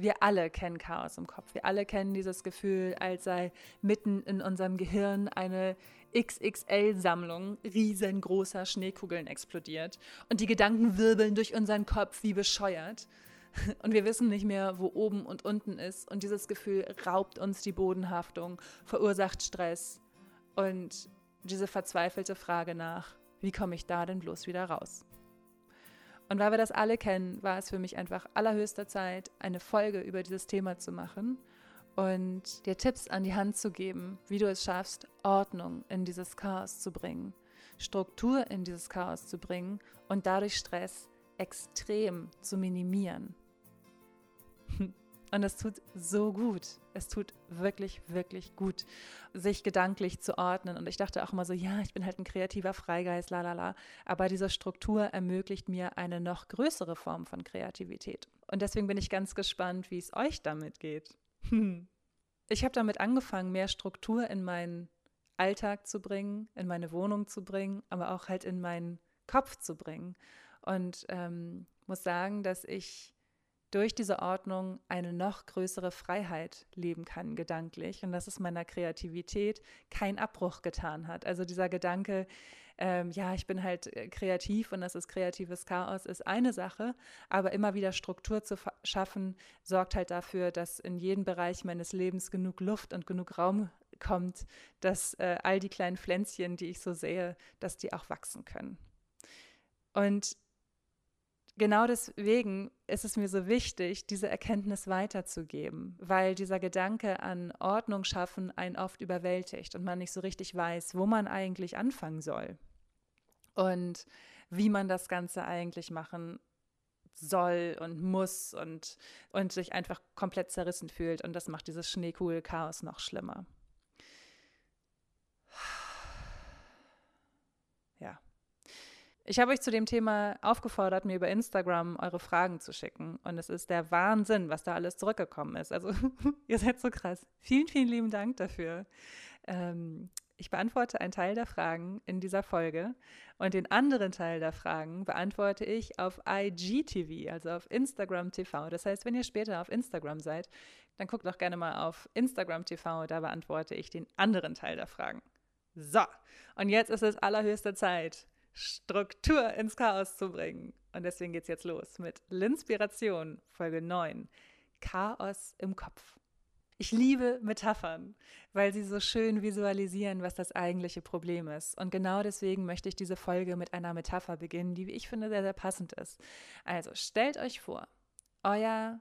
Wir alle kennen Chaos im Kopf. Wir alle kennen dieses Gefühl, als sei mitten in unserem Gehirn eine XXL-Sammlung riesengroßer Schneekugeln explodiert und die Gedanken wirbeln durch unseren Kopf wie bescheuert. Und wir wissen nicht mehr, wo oben und unten ist. Und dieses Gefühl raubt uns die Bodenhaftung, verursacht Stress und diese verzweifelte Frage nach, wie komme ich da denn bloß wieder raus? Und weil wir das alle kennen, war es für mich einfach allerhöchster Zeit, eine Folge über dieses Thema zu machen und dir Tipps an die Hand zu geben, wie du es schaffst, Ordnung in dieses Chaos zu bringen, Struktur in dieses Chaos zu bringen und dadurch Stress extrem zu minimieren. Und es tut so gut. Es tut wirklich, wirklich gut, sich gedanklich zu ordnen. Und ich dachte auch immer so, ja, ich bin halt ein kreativer Freigeist, la la la. Aber diese Struktur ermöglicht mir eine noch größere Form von Kreativität. Und deswegen bin ich ganz gespannt, wie es euch damit geht. Ich habe damit angefangen, mehr Struktur in meinen Alltag zu bringen, in meine Wohnung zu bringen, aber auch halt in meinen Kopf zu bringen. Und ähm, muss sagen, dass ich durch diese Ordnung eine noch größere Freiheit leben kann, gedanklich. Und dass es meiner Kreativität keinen Abbruch getan hat. Also dieser Gedanke, ähm, ja, ich bin halt äh, kreativ und das ist kreatives Chaos, ist eine Sache. Aber immer wieder Struktur zu schaffen, sorgt halt dafür, dass in jeden Bereich meines Lebens genug Luft und genug Raum kommt, dass äh, all die kleinen Pflänzchen, die ich so sehe, dass die auch wachsen können. Und genau deswegen ist es mir so wichtig, diese Erkenntnis weiterzugeben, weil dieser Gedanke an Ordnung schaffen einen oft überwältigt und man nicht so richtig weiß, wo man eigentlich anfangen soll und wie man das Ganze eigentlich machen soll und muss und, und sich einfach komplett zerrissen fühlt. Und das macht dieses Schneekugel-Chaos noch schlimmer. Ich habe euch zu dem Thema aufgefordert, mir über Instagram eure Fragen zu schicken. Und es ist der Wahnsinn, was da alles zurückgekommen ist. Also, ihr seid so krass. Vielen, vielen lieben Dank dafür. Ähm, ich beantworte einen Teil der Fragen in dieser Folge und den anderen Teil der Fragen beantworte ich auf IGTV, also auf Instagram TV. Das heißt, wenn ihr später auf Instagram seid, dann guckt doch gerne mal auf Instagram TV, da beantworte ich den anderen Teil der Fragen. So, und jetzt ist es allerhöchste Zeit Struktur ins Chaos zu bringen. Und deswegen geht es jetzt los mit Linspiration, Folge 9. Chaos im Kopf. Ich liebe Metaphern, weil sie so schön visualisieren, was das eigentliche Problem ist. Und genau deswegen möchte ich diese Folge mit einer Metapher beginnen, die, wie ich finde, sehr, sehr passend ist. Also stellt euch vor, euer,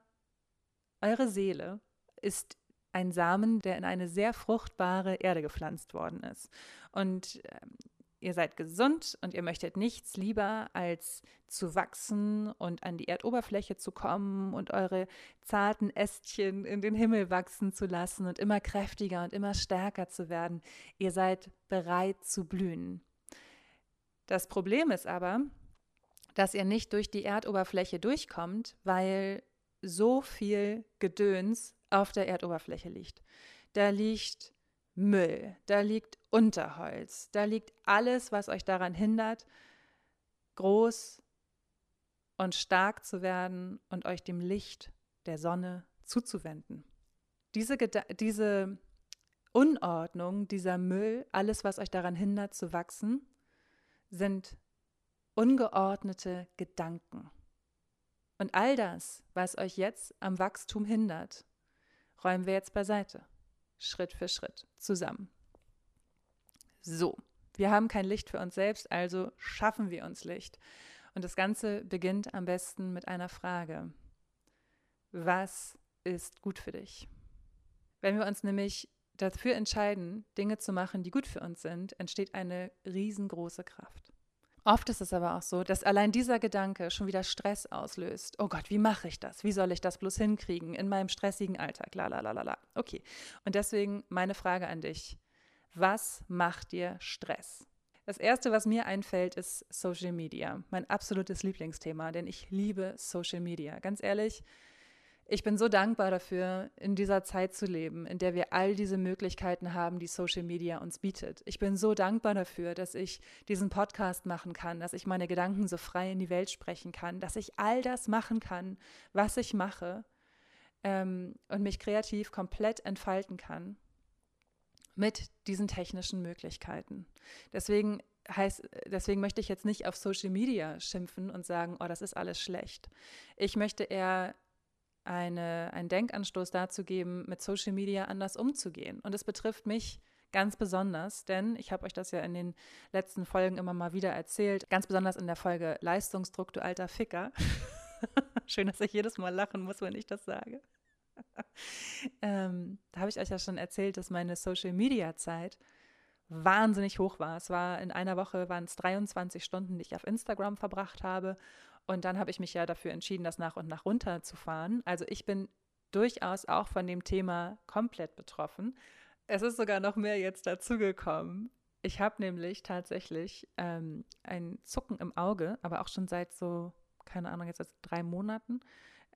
eure Seele ist ein Samen, der in eine sehr fruchtbare Erde gepflanzt worden ist. Und ähm, ihr seid gesund und ihr möchtet nichts lieber als zu wachsen und an die Erdoberfläche zu kommen und eure zarten Ästchen in den Himmel wachsen zu lassen und immer kräftiger und immer stärker zu werden. Ihr seid bereit zu blühen. Das Problem ist aber, dass ihr nicht durch die Erdoberfläche durchkommt, weil so viel Gedöns auf der Erdoberfläche liegt. Da liegt Müll, da liegt Unterholz, da liegt alles, was euch daran hindert, groß und stark zu werden und euch dem Licht der Sonne zuzuwenden. Diese, diese Unordnung, dieser Müll, alles, was euch daran hindert zu wachsen, sind ungeordnete Gedanken. Und all das, was euch jetzt am Wachstum hindert, räumen wir jetzt beiseite. Schritt für Schritt zusammen. So, wir haben kein Licht für uns selbst, also schaffen wir uns Licht. Und das Ganze beginnt am besten mit einer Frage. Was ist gut für dich? Wenn wir uns nämlich dafür entscheiden, Dinge zu machen, die gut für uns sind, entsteht eine riesengroße Kraft. Oft ist es aber auch so, dass allein dieser Gedanke schon wieder Stress auslöst. Oh Gott, wie mache ich das? Wie soll ich das bloß hinkriegen in meinem stressigen Alltag? La la la la la. Okay. Und deswegen meine Frage an dich. Was macht dir Stress? Das erste, was mir einfällt, ist Social Media. Mein absolutes Lieblingsthema, denn ich liebe Social Media. Ganz ehrlich, ich bin so dankbar dafür, in dieser Zeit zu leben, in der wir all diese Möglichkeiten haben, die Social Media uns bietet. Ich bin so dankbar dafür, dass ich diesen Podcast machen kann, dass ich meine Gedanken so frei in die Welt sprechen kann, dass ich all das machen kann, was ich mache, ähm, und mich kreativ komplett entfalten kann mit diesen technischen Möglichkeiten. Deswegen heißt, deswegen möchte ich jetzt nicht auf Social Media schimpfen und sagen, oh, das ist alles schlecht. Ich möchte eher eine, einen Denkanstoß dazu geben, mit Social Media anders umzugehen. Und es betrifft mich ganz besonders, denn ich habe euch das ja in den letzten Folgen immer mal wieder erzählt, ganz besonders in der Folge Leistungsdruck, du alter Ficker. Schön, dass ich jedes Mal lachen muss, wenn ich das sage. ähm, da habe ich euch ja schon erzählt, dass meine Social-Media-Zeit wahnsinnig hoch war. Es war in einer Woche waren es 23 Stunden, die ich auf Instagram verbracht habe. Und dann habe ich mich ja dafür entschieden, das nach und nach runterzufahren. Also ich bin durchaus auch von dem Thema komplett betroffen. Es ist sogar noch mehr jetzt dazugekommen. Ich habe nämlich tatsächlich ähm, ein Zucken im Auge, aber auch schon seit so, keine Ahnung, jetzt seit drei Monaten.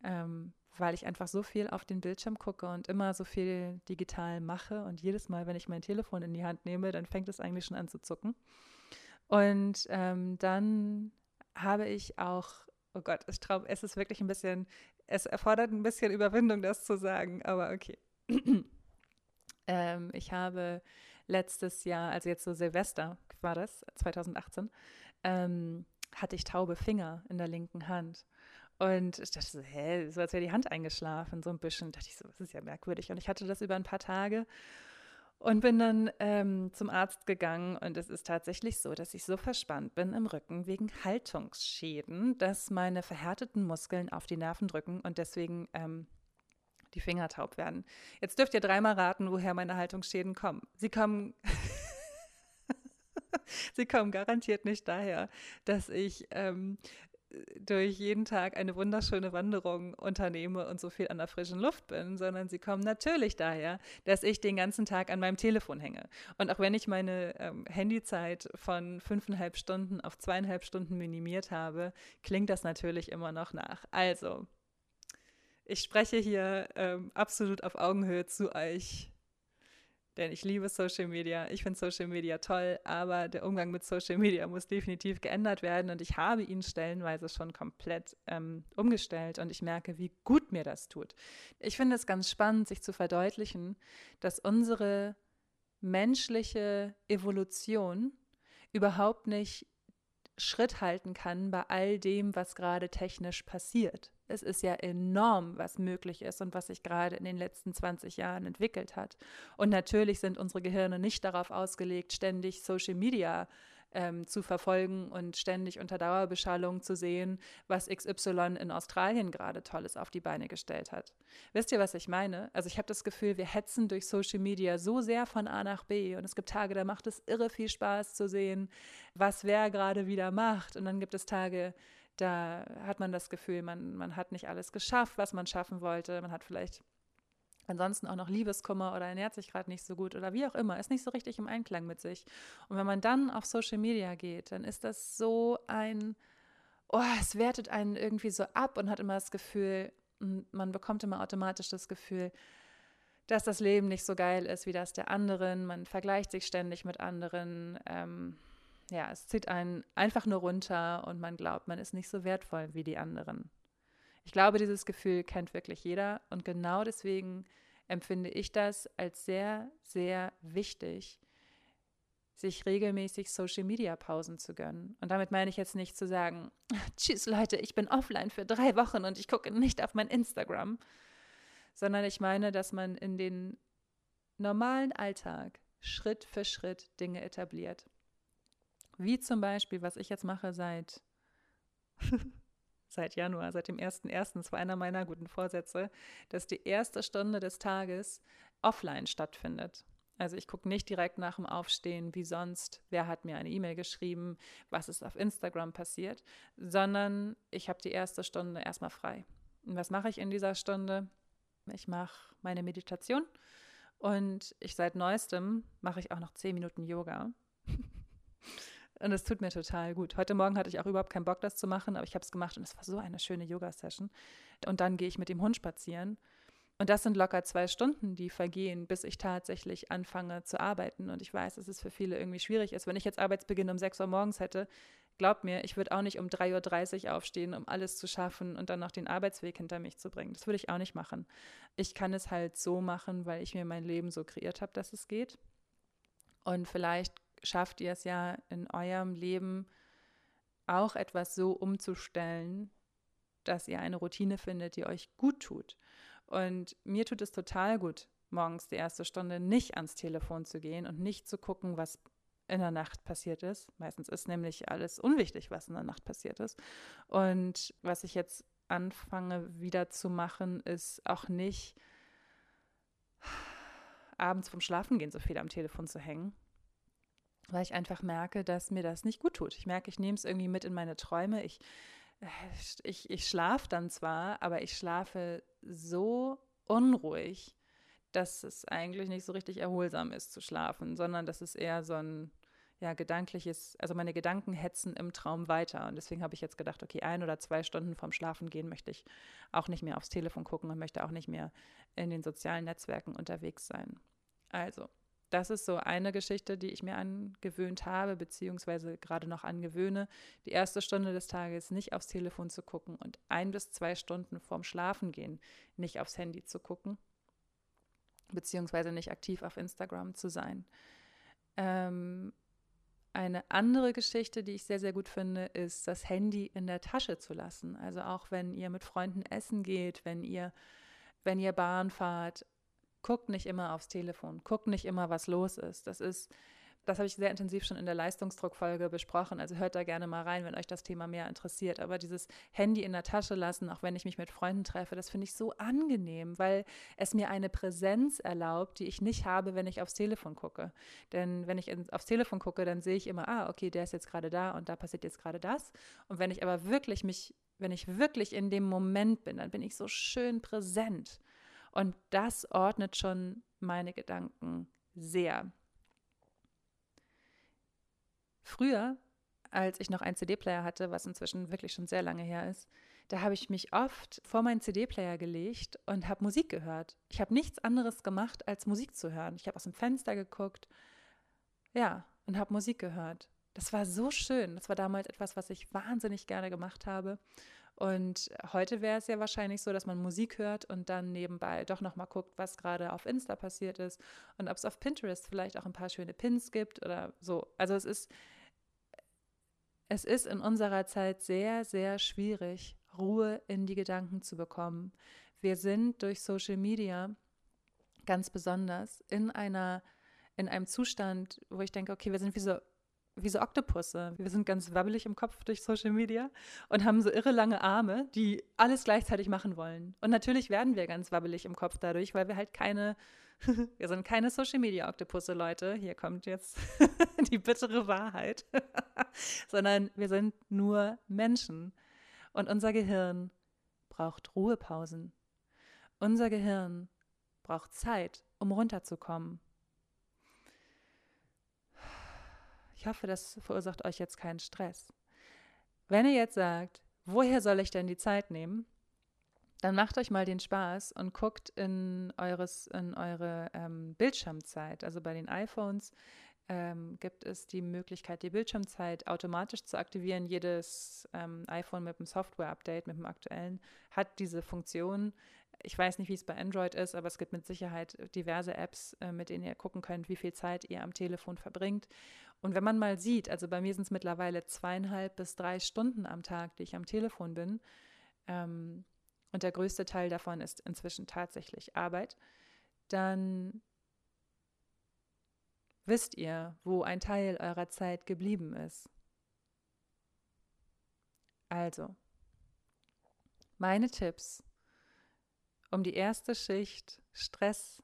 Ähm, weil ich einfach so viel auf den Bildschirm gucke und immer so viel digital mache. Und jedes Mal, wenn ich mein Telefon in die Hand nehme, dann fängt es eigentlich schon an zu zucken. Und ähm, dann habe ich auch, oh Gott, ich glaube, es ist wirklich ein bisschen, es erfordert ein bisschen Überwindung, das zu sagen, aber okay. ähm, ich habe letztes Jahr, also jetzt so Silvester war das, 2018, ähm, hatte ich taube Finger in der linken Hand. Und ich dachte so, hä, so als wäre die Hand eingeschlafen, so ein bisschen. Da dachte ich so, das ist ja merkwürdig. Und ich hatte das über ein paar Tage und bin dann ähm, zum Arzt gegangen. Und es ist tatsächlich so, dass ich so verspannt bin im Rücken wegen Haltungsschäden, dass meine verhärteten Muskeln auf die Nerven drücken und deswegen ähm, die Finger taub werden. Jetzt dürft ihr dreimal raten, woher meine Haltungsschäden kommen. Sie kommen. Sie kommen garantiert nicht daher, dass ich ähm, durch jeden Tag eine wunderschöne Wanderung unternehme und so viel an der frischen Luft bin, sondern sie kommen natürlich daher, dass ich den ganzen Tag an meinem Telefon hänge. Und auch wenn ich meine ähm, Handyzeit von fünfeinhalb Stunden auf zweieinhalb Stunden minimiert habe, klingt das natürlich immer noch nach. Also, ich spreche hier ähm, absolut auf Augenhöhe zu euch denn ich liebe Social Media. Ich finde Social Media toll, aber der Umgang mit Social Media muss definitiv geändert werden und ich habe ihn stellenweise schon komplett ähm, umgestellt und ich merke, wie gut mir das tut. Ich finde es ganz spannend, sich zu verdeutlichen, dass unsere menschliche Evolution überhaupt nicht Schritt halten kann bei all dem, was gerade technisch passiert. Es ist ja enorm, was möglich ist und was sich gerade in den letzten 20 Jahren entwickelt hat. Und natürlich sind unsere Gehirne nicht darauf ausgelegt, ständig Social Media ähm, zu verfolgen und ständig unter Dauerbeschallung zu sehen, was XY in Australien gerade Tolles auf die Beine gestellt hat. Wisst ihr, was ich meine? Also ich habe das Gefühl, wir hetzen durch Social Media so sehr von A nach B und es gibt Tage, da macht es irre viel Spaß zu sehen, was wer gerade wieder macht. Und dann gibt es Tage, da hat man das Gefühl, man, man hat nicht alles geschafft, was man schaffen wollte. Man hat vielleicht ansonsten auch noch Liebeskummer oder ernährt sich gerade nicht so gut oder wie auch immer, ist nicht so richtig im Einklang mit sich. Und wenn man dann auf Social Media geht, dann ist das so ein, oh, es wertet einen irgendwie so ab und hat immer das Gefühl, man bekommt immer automatisch das Gefühl, dass das Leben nicht so geil ist wie das der anderen. Man vergleicht sich ständig mit anderen. Ähm, ja, es zieht einen einfach nur runter und man glaubt, man ist nicht so wertvoll wie die anderen. Ich glaube, dieses Gefühl kennt wirklich jeder und genau deswegen empfinde ich das als sehr, sehr wichtig, sich regelmäßig Social-Media-Pausen zu gönnen. Und damit meine ich jetzt nicht zu sagen, tschüss Leute, ich bin offline für drei Wochen und ich gucke nicht auf mein Instagram, sondern ich meine, dass man in den normalen Alltag Schritt für Schritt Dinge etabliert. Wie zum Beispiel, was ich jetzt mache seit seit Januar, seit dem 1.1., das war einer meiner guten Vorsätze, dass die erste Stunde des Tages offline stattfindet. Also ich gucke nicht direkt nach dem Aufstehen, wie sonst, wer hat mir eine E-Mail geschrieben, was ist auf Instagram passiert, sondern ich habe die erste Stunde erstmal frei. Und was mache ich in dieser Stunde? Ich mache meine Meditation und ich seit neuestem mache ich auch noch zehn Minuten Yoga. Und es tut mir total gut. Heute Morgen hatte ich auch überhaupt keinen Bock, das zu machen, aber ich habe es gemacht und es war so eine schöne Yoga-Session. Und dann gehe ich mit dem Hund spazieren. Und das sind locker zwei Stunden, die vergehen, bis ich tatsächlich anfange zu arbeiten. Und ich weiß, dass es für viele irgendwie schwierig ist. Wenn ich jetzt Arbeitsbeginn um 6 Uhr morgens hätte, Glaub mir, ich würde auch nicht um 3.30 Uhr aufstehen, um alles zu schaffen und dann noch den Arbeitsweg hinter mich zu bringen. Das würde ich auch nicht machen. Ich kann es halt so machen, weil ich mir mein Leben so kreiert habe, dass es geht. Und vielleicht schafft ihr es ja in eurem Leben auch etwas so umzustellen, dass ihr eine Routine findet, die euch gut tut. Und mir tut es total gut, morgens die erste Stunde nicht ans Telefon zu gehen und nicht zu gucken, was in der Nacht passiert ist. Meistens ist nämlich alles unwichtig, was in der Nacht passiert ist. Und was ich jetzt anfange wieder zu machen, ist auch nicht abends vom Schlafengehen so viel am Telefon zu hängen, weil ich einfach merke, dass mir das nicht gut tut. Ich merke, ich nehme es irgendwie mit in meine Träume. Ich, äh, ich, ich schlafe dann zwar, aber ich schlafe so unruhig, dass es eigentlich nicht so richtig erholsam ist zu schlafen, sondern dass es eher so ein ja, gedankliches, also meine Gedanken hetzen im Traum weiter. Und deswegen habe ich jetzt gedacht, okay, ein oder zwei Stunden vorm Schlafen gehen möchte ich auch nicht mehr aufs Telefon gucken und möchte auch nicht mehr in den sozialen Netzwerken unterwegs sein. Also, das ist so eine Geschichte, die ich mir angewöhnt habe, beziehungsweise gerade noch angewöhne, die erste Stunde des Tages nicht aufs Telefon zu gucken und ein bis zwei Stunden vorm Schlafengehen nicht aufs Handy zu gucken beziehungsweise nicht aktiv auf Instagram zu sein. Ähm, eine andere Geschichte, die ich sehr, sehr gut finde, ist, das Handy in der Tasche zu lassen. Also auch wenn ihr mit Freunden essen geht, wenn ihr, wenn ihr Bahn fahrt, guckt nicht immer aufs Telefon, guckt nicht immer, was los ist. Das ist das habe ich sehr intensiv schon in der Leistungsdruckfolge besprochen. Also hört da gerne mal rein, wenn euch das Thema mehr interessiert. Aber dieses Handy in der Tasche lassen, auch wenn ich mich mit Freunden treffe, das finde ich so angenehm, weil es mir eine Präsenz erlaubt, die ich nicht habe, wenn ich aufs Telefon gucke. Denn wenn ich aufs Telefon gucke, dann sehe ich immer, ah, okay, der ist jetzt gerade da und da passiert jetzt gerade das. Und wenn ich aber wirklich mich, wenn ich wirklich in dem Moment bin, dann bin ich so schön präsent. Und das ordnet schon meine Gedanken sehr. Früher, als ich noch einen CD-Player hatte, was inzwischen wirklich schon sehr lange her ist, da habe ich mich oft vor meinen CD-Player gelegt und habe Musik gehört. Ich habe nichts anderes gemacht, als Musik zu hören. Ich habe aus dem Fenster geguckt, ja, und habe Musik gehört. Das war so schön. Das war damals etwas, was ich wahnsinnig gerne gemacht habe. Und heute wäre es ja wahrscheinlich so, dass man Musik hört und dann nebenbei doch nochmal guckt, was gerade auf Insta passiert ist und ob es auf Pinterest vielleicht auch ein paar schöne Pins gibt oder so. Also es ist, es ist in unserer Zeit sehr, sehr schwierig, Ruhe in die Gedanken zu bekommen. Wir sind durch Social Media ganz besonders in einer in einem Zustand, wo ich denke, okay, wir sind wie so wie so Oktopusse. Wir sind ganz wabbelig im Kopf durch Social Media und haben so irre lange Arme, die alles gleichzeitig machen wollen. Und natürlich werden wir ganz wabbelig im Kopf dadurch, weil wir halt keine, wir sind keine Social Media Oktopusse, Leute. Hier kommt jetzt die bittere Wahrheit. Sondern wir sind nur Menschen. Und unser Gehirn braucht Ruhepausen. Unser Gehirn braucht Zeit, um runterzukommen. Ich hoffe, das verursacht euch jetzt keinen Stress. Wenn ihr jetzt sagt, woher soll ich denn die Zeit nehmen? Dann macht euch mal den Spaß und guckt in, eures, in eure ähm, Bildschirmzeit. Also bei den iPhones ähm, gibt es die Möglichkeit, die Bildschirmzeit automatisch zu aktivieren. Jedes ähm, iPhone mit einem Software-Update, mit dem aktuellen, hat diese Funktion. Ich weiß nicht, wie es bei Android ist, aber es gibt mit Sicherheit diverse Apps, äh, mit denen ihr gucken könnt, wie viel Zeit ihr am Telefon verbringt. Und wenn man mal sieht, also bei mir sind es mittlerweile zweieinhalb bis drei Stunden am Tag, die ich am Telefon bin, ähm, und der größte Teil davon ist inzwischen tatsächlich Arbeit, dann wisst ihr, wo ein Teil eurer Zeit geblieben ist. Also, meine Tipps, um die erste Schicht Stress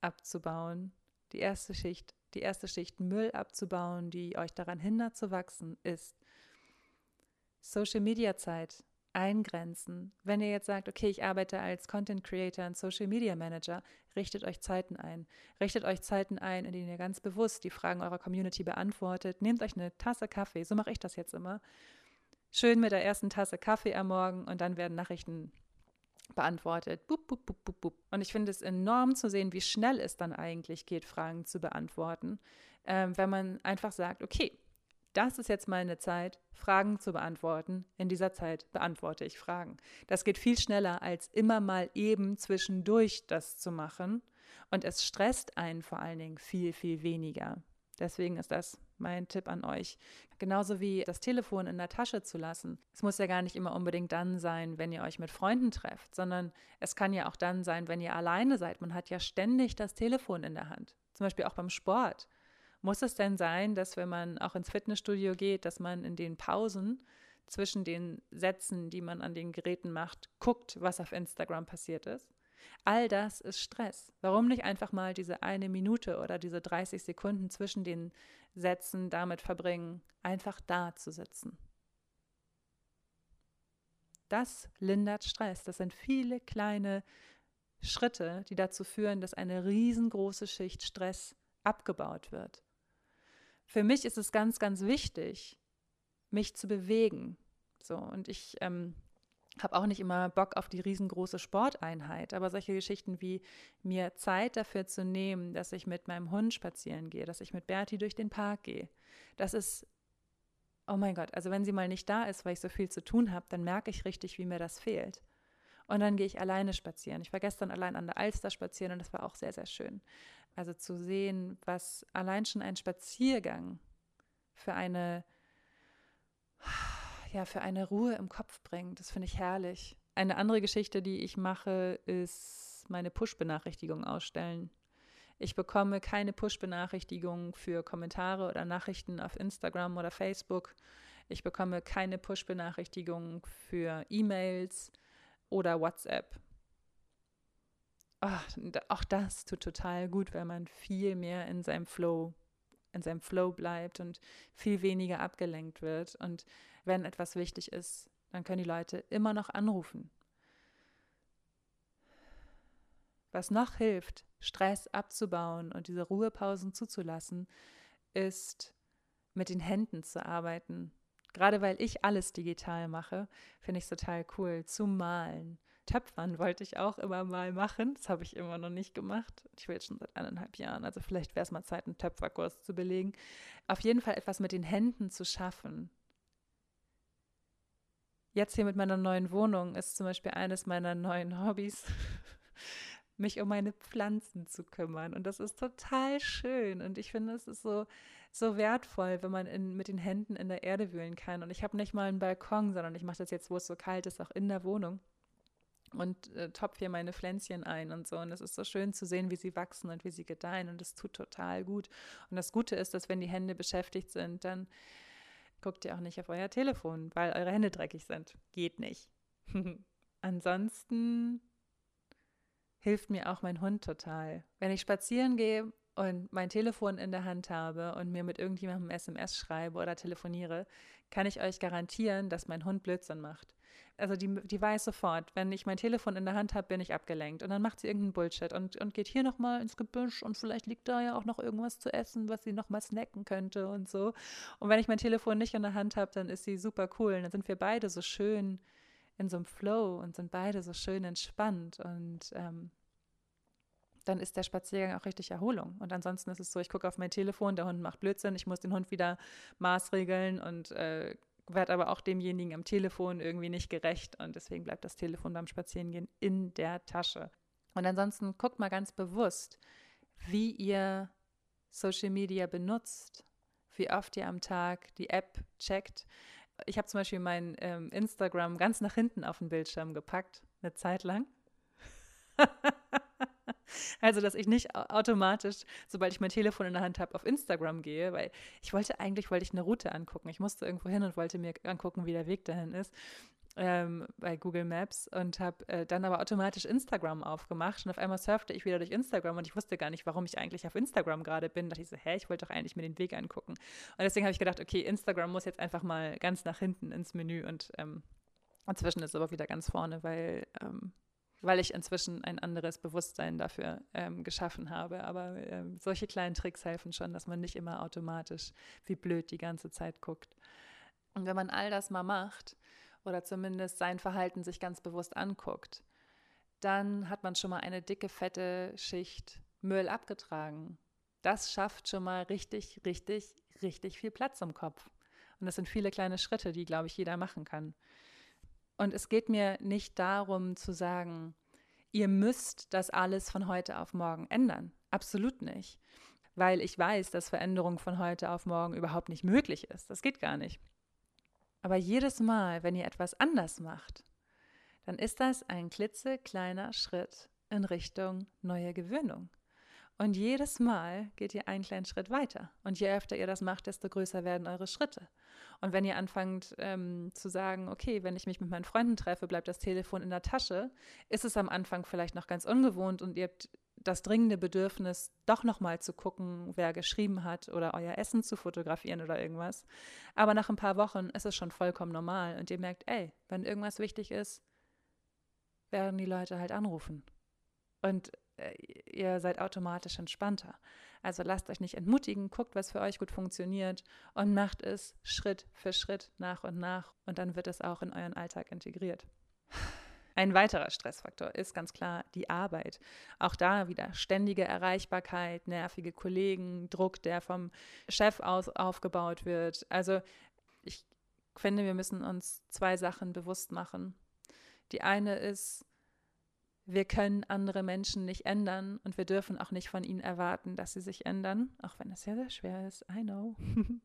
abzubauen, die erste Schicht die erste Schicht Müll abzubauen, die euch daran hindert zu wachsen, ist Social Media Zeit eingrenzen. Wenn ihr jetzt sagt, okay, ich arbeite als Content Creator und Social Media Manager, richtet euch Zeiten ein. Richtet euch Zeiten ein, in denen ihr ganz bewusst die Fragen eurer Community beantwortet. Nehmt euch eine Tasse Kaffee, so mache ich das jetzt immer. Schön mit der ersten Tasse Kaffee am Morgen und dann werden Nachrichten beantwortet. Bup, bup, bup, bup, bup. Und ich finde es enorm zu sehen, wie schnell es dann eigentlich geht, Fragen zu beantworten, ähm, wenn man einfach sagt, okay, das ist jetzt meine Zeit, Fragen zu beantworten. In dieser Zeit beantworte ich Fragen. Das geht viel schneller, als immer mal eben zwischendurch das zu machen. Und es stresst einen vor allen Dingen viel, viel weniger. Deswegen ist das mein Tipp an euch. Genauso wie das Telefon in der Tasche zu lassen. Es muss ja gar nicht immer unbedingt dann sein, wenn ihr euch mit Freunden trefft, sondern es kann ja auch dann sein, wenn ihr alleine seid. Man hat ja ständig das Telefon in der Hand. Zum Beispiel auch beim Sport. Muss es denn sein, dass wenn man auch ins Fitnessstudio geht, dass man in den Pausen zwischen den Sätzen, die man an den Geräten macht, guckt, was auf Instagram passiert ist? All das ist Stress. Warum nicht einfach mal diese eine Minute oder diese 30 Sekunden zwischen den Sätzen damit verbringen, einfach da zu sitzen? Das lindert Stress. Das sind viele kleine Schritte, die dazu führen, dass eine riesengroße Schicht Stress abgebaut wird. Für mich ist es ganz, ganz wichtig, mich zu bewegen. So, und ich ähm, habe auch nicht immer Bock auf die riesengroße Sporteinheit, aber solche Geschichten wie mir Zeit dafür zu nehmen, dass ich mit meinem Hund spazieren gehe, dass ich mit Berti durch den Park gehe, das ist, oh mein Gott, also wenn sie mal nicht da ist, weil ich so viel zu tun habe, dann merke ich richtig, wie mir das fehlt. Und dann gehe ich alleine spazieren. Ich war gestern allein an der Alster spazieren und das war auch sehr, sehr schön. Also zu sehen, was allein schon ein Spaziergang für eine ja, für eine Ruhe im Kopf bringt. Das finde ich herrlich. Eine andere Geschichte, die ich mache, ist meine Push-Benachrichtigungen ausstellen. Ich bekomme keine Push-Benachrichtigungen für Kommentare oder Nachrichten auf Instagram oder Facebook. Ich bekomme keine Push-Benachrichtigungen für E-Mails oder WhatsApp. Ach, auch das tut total gut, weil man viel mehr in seinem Flow, in seinem Flow bleibt und viel weniger abgelenkt wird. Und wenn etwas wichtig ist, dann können die Leute immer noch anrufen. Was noch hilft, Stress abzubauen und diese Ruhepausen zuzulassen, ist mit den Händen zu arbeiten. Gerade weil ich alles digital mache, finde ich es total cool. Zu malen. Töpfern wollte ich auch immer mal machen. Das habe ich immer noch nicht gemacht. Ich will jetzt schon seit eineinhalb Jahren. Also vielleicht wäre es mal Zeit, einen Töpferkurs zu belegen. Auf jeden Fall etwas mit den Händen zu schaffen jetzt hier mit meiner neuen Wohnung ist zum Beispiel eines meiner neuen Hobbys, mich um meine Pflanzen zu kümmern. Und das ist total schön. Und ich finde, es ist so, so wertvoll, wenn man in, mit den Händen in der Erde wühlen kann. Und ich habe nicht mal einen Balkon, sondern ich mache das jetzt, wo es so kalt ist, auch in der Wohnung. Und äh, topf hier meine Pflänzchen ein und so. Und es ist so schön zu sehen, wie sie wachsen und wie sie gedeihen. Und es tut total gut. Und das Gute ist, dass wenn die Hände beschäftigt sind, dann guckt ihr auch nicht auf euer Telefon, weil eure Hände dreckig sind. Geht nicht. Ansonsten hilft mir auch mein Hund total. Wenn ich spazieren gehe und mein Telefon in der Hand habe und mir mit irgendjemandem SMS schreibe oder telefoniere, kann ich euch garantieren, dass mein Hund Blödsinn macht also die, die weiß sofort, wenn ich mein Telefon in der Hand habe, bin ich abgelenkt. Und dann macht sie irgendeinen Bullshit und, und geht hier nochmal ins Gebüsch und vielleicht liegt da ja auch noch irgendwas zu essen, was sie nochmal snacken könnte und so. Und wenn ich mein Telefon nicht in der Hand habe, dann ist sie super cool. Und dann sind wir beide so schön in so einem Flow und sind beide so schön entspannt. Und ähm, dann ist der Spaziergang auch richtig Erholung. Und ansonsten ist es so, ich gucke auf mein Telefon, der Hund macht Blödsinn, ich muss den Hund wieder maßregeln und äh, werde aber auch demjenigen am Telefon irgendwie nicht gerecht und deswegen bleibt das Telefon beim Spazierengehen in der Tasche. Und ansonsten guckt mal ganz bewusst, wie ihr Social Media benutzt, wie oft ihr am Tag die App checkt. Ich habe zum Beispiel mein ähm, Instagram ganz nach hinten auf den Bildschirm gepackt, eine Zeit lang. Also, dass ich nicht automatisch, sobald ich mein Telefon in der Hand habe, auf Instagram gehe, weil ich wollte eigentlich, wollte ich eine Route angucken. Ich musste irgendwo hin und wollte mir angucken, wie der Weg dahin ist. Ähm, bei Google Maps und habe äh, dann aber automatisch Instagram aufgemacht und auf einmal surfte ich wieder durch Instagram und ich wusste gar nicht, warum ich eigentlich auf Instagram gerade bin. Da dachte ich so, hä, ich wollte doch eigentlich mir den Weg angucken. Und deswegen habe ich gedacht, okay, Instagram muss jetzt einfach mal ganz nach hinten ins Menü und ähm, inzwischen ist es aber wieder ganz vorne, weil ähm, weil ich inzwischen ein anderes Bewusstsein dafür ähm, geschaffen habe. Aber ähm, solche kleinen Tricks helfen schon, dass man nicht immer automatisch wie blöd die ganze Zeit guckt. Und wenn man all das mal macht oder zumindest sein Verhalten sich ganz bewusst anguckt, dann hat man schon mal eine dicke, fette Schicht Müll abgetragen. Das schafft schon mal richtig, richtig, richtig viel Platz im Kopf. Und das sind viele kleine Schritte, die, glaube ich, jeder machen kann. Und es geht mir nicht darum zu sagen, ihr müsst das alles von heute auf morgen ändern. Absolut nicht. Weil ich weiß, dass Veränderung von heute auf morgen überhaupt nicht möglich ist. Das geht gar nicht. Aber jedes Mal, wenn ihr etwas anders macht, dann ist das ein klitzekleiner Schritt in Richtung neue Gewöhnung. Und jedes Mal geht ihr einen kleinen Schritt weiter. Und je öfter ihr das macht, desto größer werden eure Schritte. Und wenn ihr anfangt ähm, zu sagen, okay, wenn ich mich mit meinen Freunden treffe, bleibt das Telefon in der Tasche, ist es am Anfang vielleicht noch ganz ungewohnt und ihr habt das dringende Bedürfnis, doch nochmal zu gucken, wer geschrieben hat oder euer Essen zu fotografieren oder irgendwas. Aber nach ein paar Wochen ist es schon vollkommen normal und ihr merkt, ey, wenn irgendwas wichtig ist, werden die Leute halt anrufen. Und ihr seid automatisch entspannter. Also lasst euch nicht entmutigen, guckt, was für euch gut funktioniert und macht es Schritt für Schritt nach und nach und dann wird es auch in euren Alltag integriert. Ein weiterer Stressfaktor ist ganz klar die Arbeit. Auch da wieder ständige Erreichbarkeit, nervige Kollegen, Druck, der vom Chef aus aufgebaut wird. Also ich finde, wir müssen uns zwei Sachen bewusst machen. Die eine ist, wir können andere Menschen nicht ändern und wir dürfen auch nicht von ihnen erwarten, dass sie sich ändern, auch wenn es sehr, sehr schwer ist, I know.